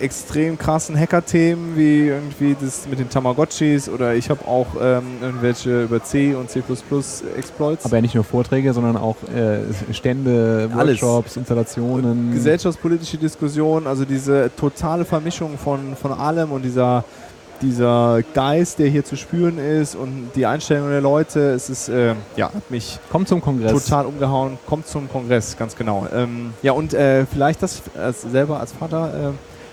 extrem krassen Hacker-Themen wie irgendwie das mit den Tamagotchis oder ich habe auch ähm, irgendwelche über C und C++ Exploits. Aber ja nicht nur Vorträge, sondern auch äh, Stände, Alles. Workshops, Installationen. gesellschaftspolitische Diskussion, also diese totale Vermischung von, von allem und dieser, dieser Geist, der hier zu spüren ist und die Einstellung der Leute, es ist, äh, ja, hat mich Kommt zum Kongress. total umgehauen. Kommt zum Kongress, ganz genau. Ähm, ja, und äh, vielleicht das als, selber als Vater,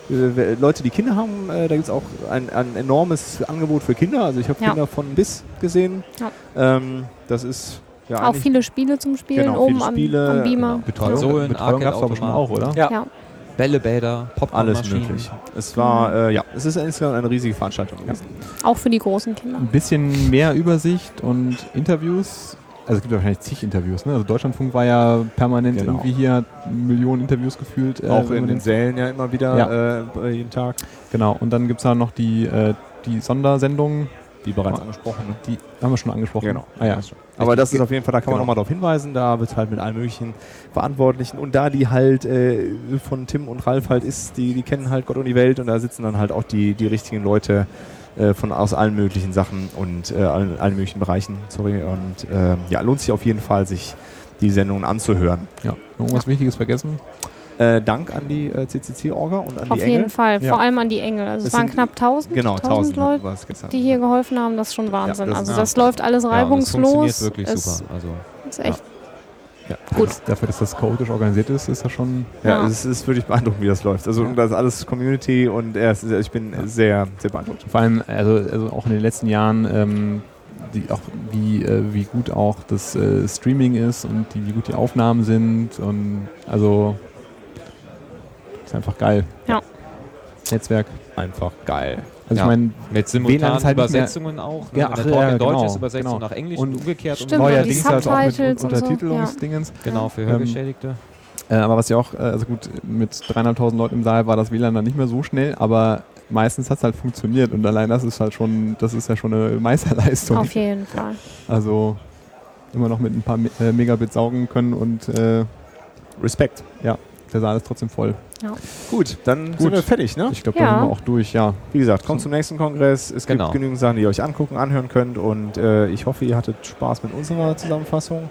äh, Leute, die Kinder haben, äh, da gibt es auch ein, ein enormes Angebot für Kinder. Also ich habe Ja. Kinder von bis gesehen. Ja. Ähm, das ist ja Auch viele Spiele zum Spielen Genau, oben viele am, Spiele, am Beamer. genau. Betreuung, Konsolen, Betreuung gab es aber schon auch, oder? Ja. Ja. Bällebäder, alles Popcornmaschinen. möglich. Es war, äh, ja, es ist insgesamt eine riesige Veranstaltung gewesen. Auch für die großen Kinder. Ein bisschen mehr Übersicht und Interviews. Also es gibt ja wahrscheinlich zig Interviews. Ne? Also Deutschlandfunk war ja permanent Genau. irgendwie hier, hat Millionen Interviews gefühlt. äh, Auch in den Sälen ja immer wieder äh, jeden Tag, Genau, und dann gibt es da noch die, äh, die Sondersendungen, wie bereits angesprochen. Ne? die haben wir schon angesprochen. Genau. Ah, ja. Aber das ist auf jeden Fall, da kann man Genau. nochmal darauf hinweisen, da wird halt mit allen möglichen Verantwortlichen und da die halt äh, von Tim und Ralf halt ist, die, die kennen halt Gott und die Welt und da sitzen dann halt auch die, die richtigen Leute äh, von aus allen möglichen Sachen und äh, allen, allen möglichen Bereichen, sorry. Und ähm, ja, lohnt sich auf jeden Fall, sich die Sendungen anzuhören. ja. Irgendwas Wichtiges vergessen? Äh, Dank an die äh, CCC-Orga und an Auf die Engel. jeden Fall. Ja. Vor allem an die Engel. Also es Es waren knapp 1000, Genau, 1000 1000 Leute, war es gestern. die hier geholfen haben. Das ist schon Wahnsinn. das also das läuft alles Ja, und das reibungslos. funktioniert wirklich es super. Also, ist echt Ja. gut. Dafür, dass das chaotisch organisiert ist, ist das schon. Ja, Ja. es ist wirklich beeindruckend, wie das läuft. Also Ja. das ist alles Community und äh, ich bin sehr, sehr beeindruckt. Vor allem, also, also auch in den letzten Jahren, ähm, die, auch wie, äh, wie gut auch das äh, Streaming ist und die, wie gut die Aufnahmen sind. Und also ist einfach geil. Ja. Netzwerk. Einfach geil. Also Ja. ich meine, mit WLAN simultanen ist halt Übersetzungen auch. Ne? Ja, Wenn ach, der Talk ja, in Deutsch genau, ist, übersetzt genau. du nach Englisch Und und, umgekehrt. Stimmt, und und neuerdings halt auch mit und so, Untertitelungsdingens. Genau, für Ähm, Hörgeschädigte. Äh, aber was ja auch, äh, also gut, mit dreieinhalbtausend Leuten im Saal war das WLAN dann nicht mehr so schnell, aber meistens hat es halt funktioniert und allein das ist halt schon, das ist ja schon eine Meisterleistung. Auf jeden Fall. Also immer noch mit ein paar Me äh, Megabit saugen können und äh, Respekt. Der Saal ist trotzdem voll. Gut, dann Gut. sind wir fertig, ne? Ich glaube, Ja. da sind wir auch durch, ja. Wie gesagt, kommt zum nächsten Kongress. Es Genau. gibt genügend Sachen, die ihr euch angucken, anhören könnt und äh, ich hoffe, ihr hattet Spaß mit unserer Zusammenfassung.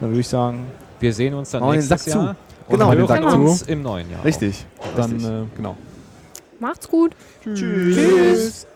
Dann würde ich sagen, Wir sehen uns dann nächstes zu. Jahr. Genau, und den hören Sack zu. uns im neuen Jahr. richtig. Dann, Richtig. äh, genau. Macht's gut. Tschüss.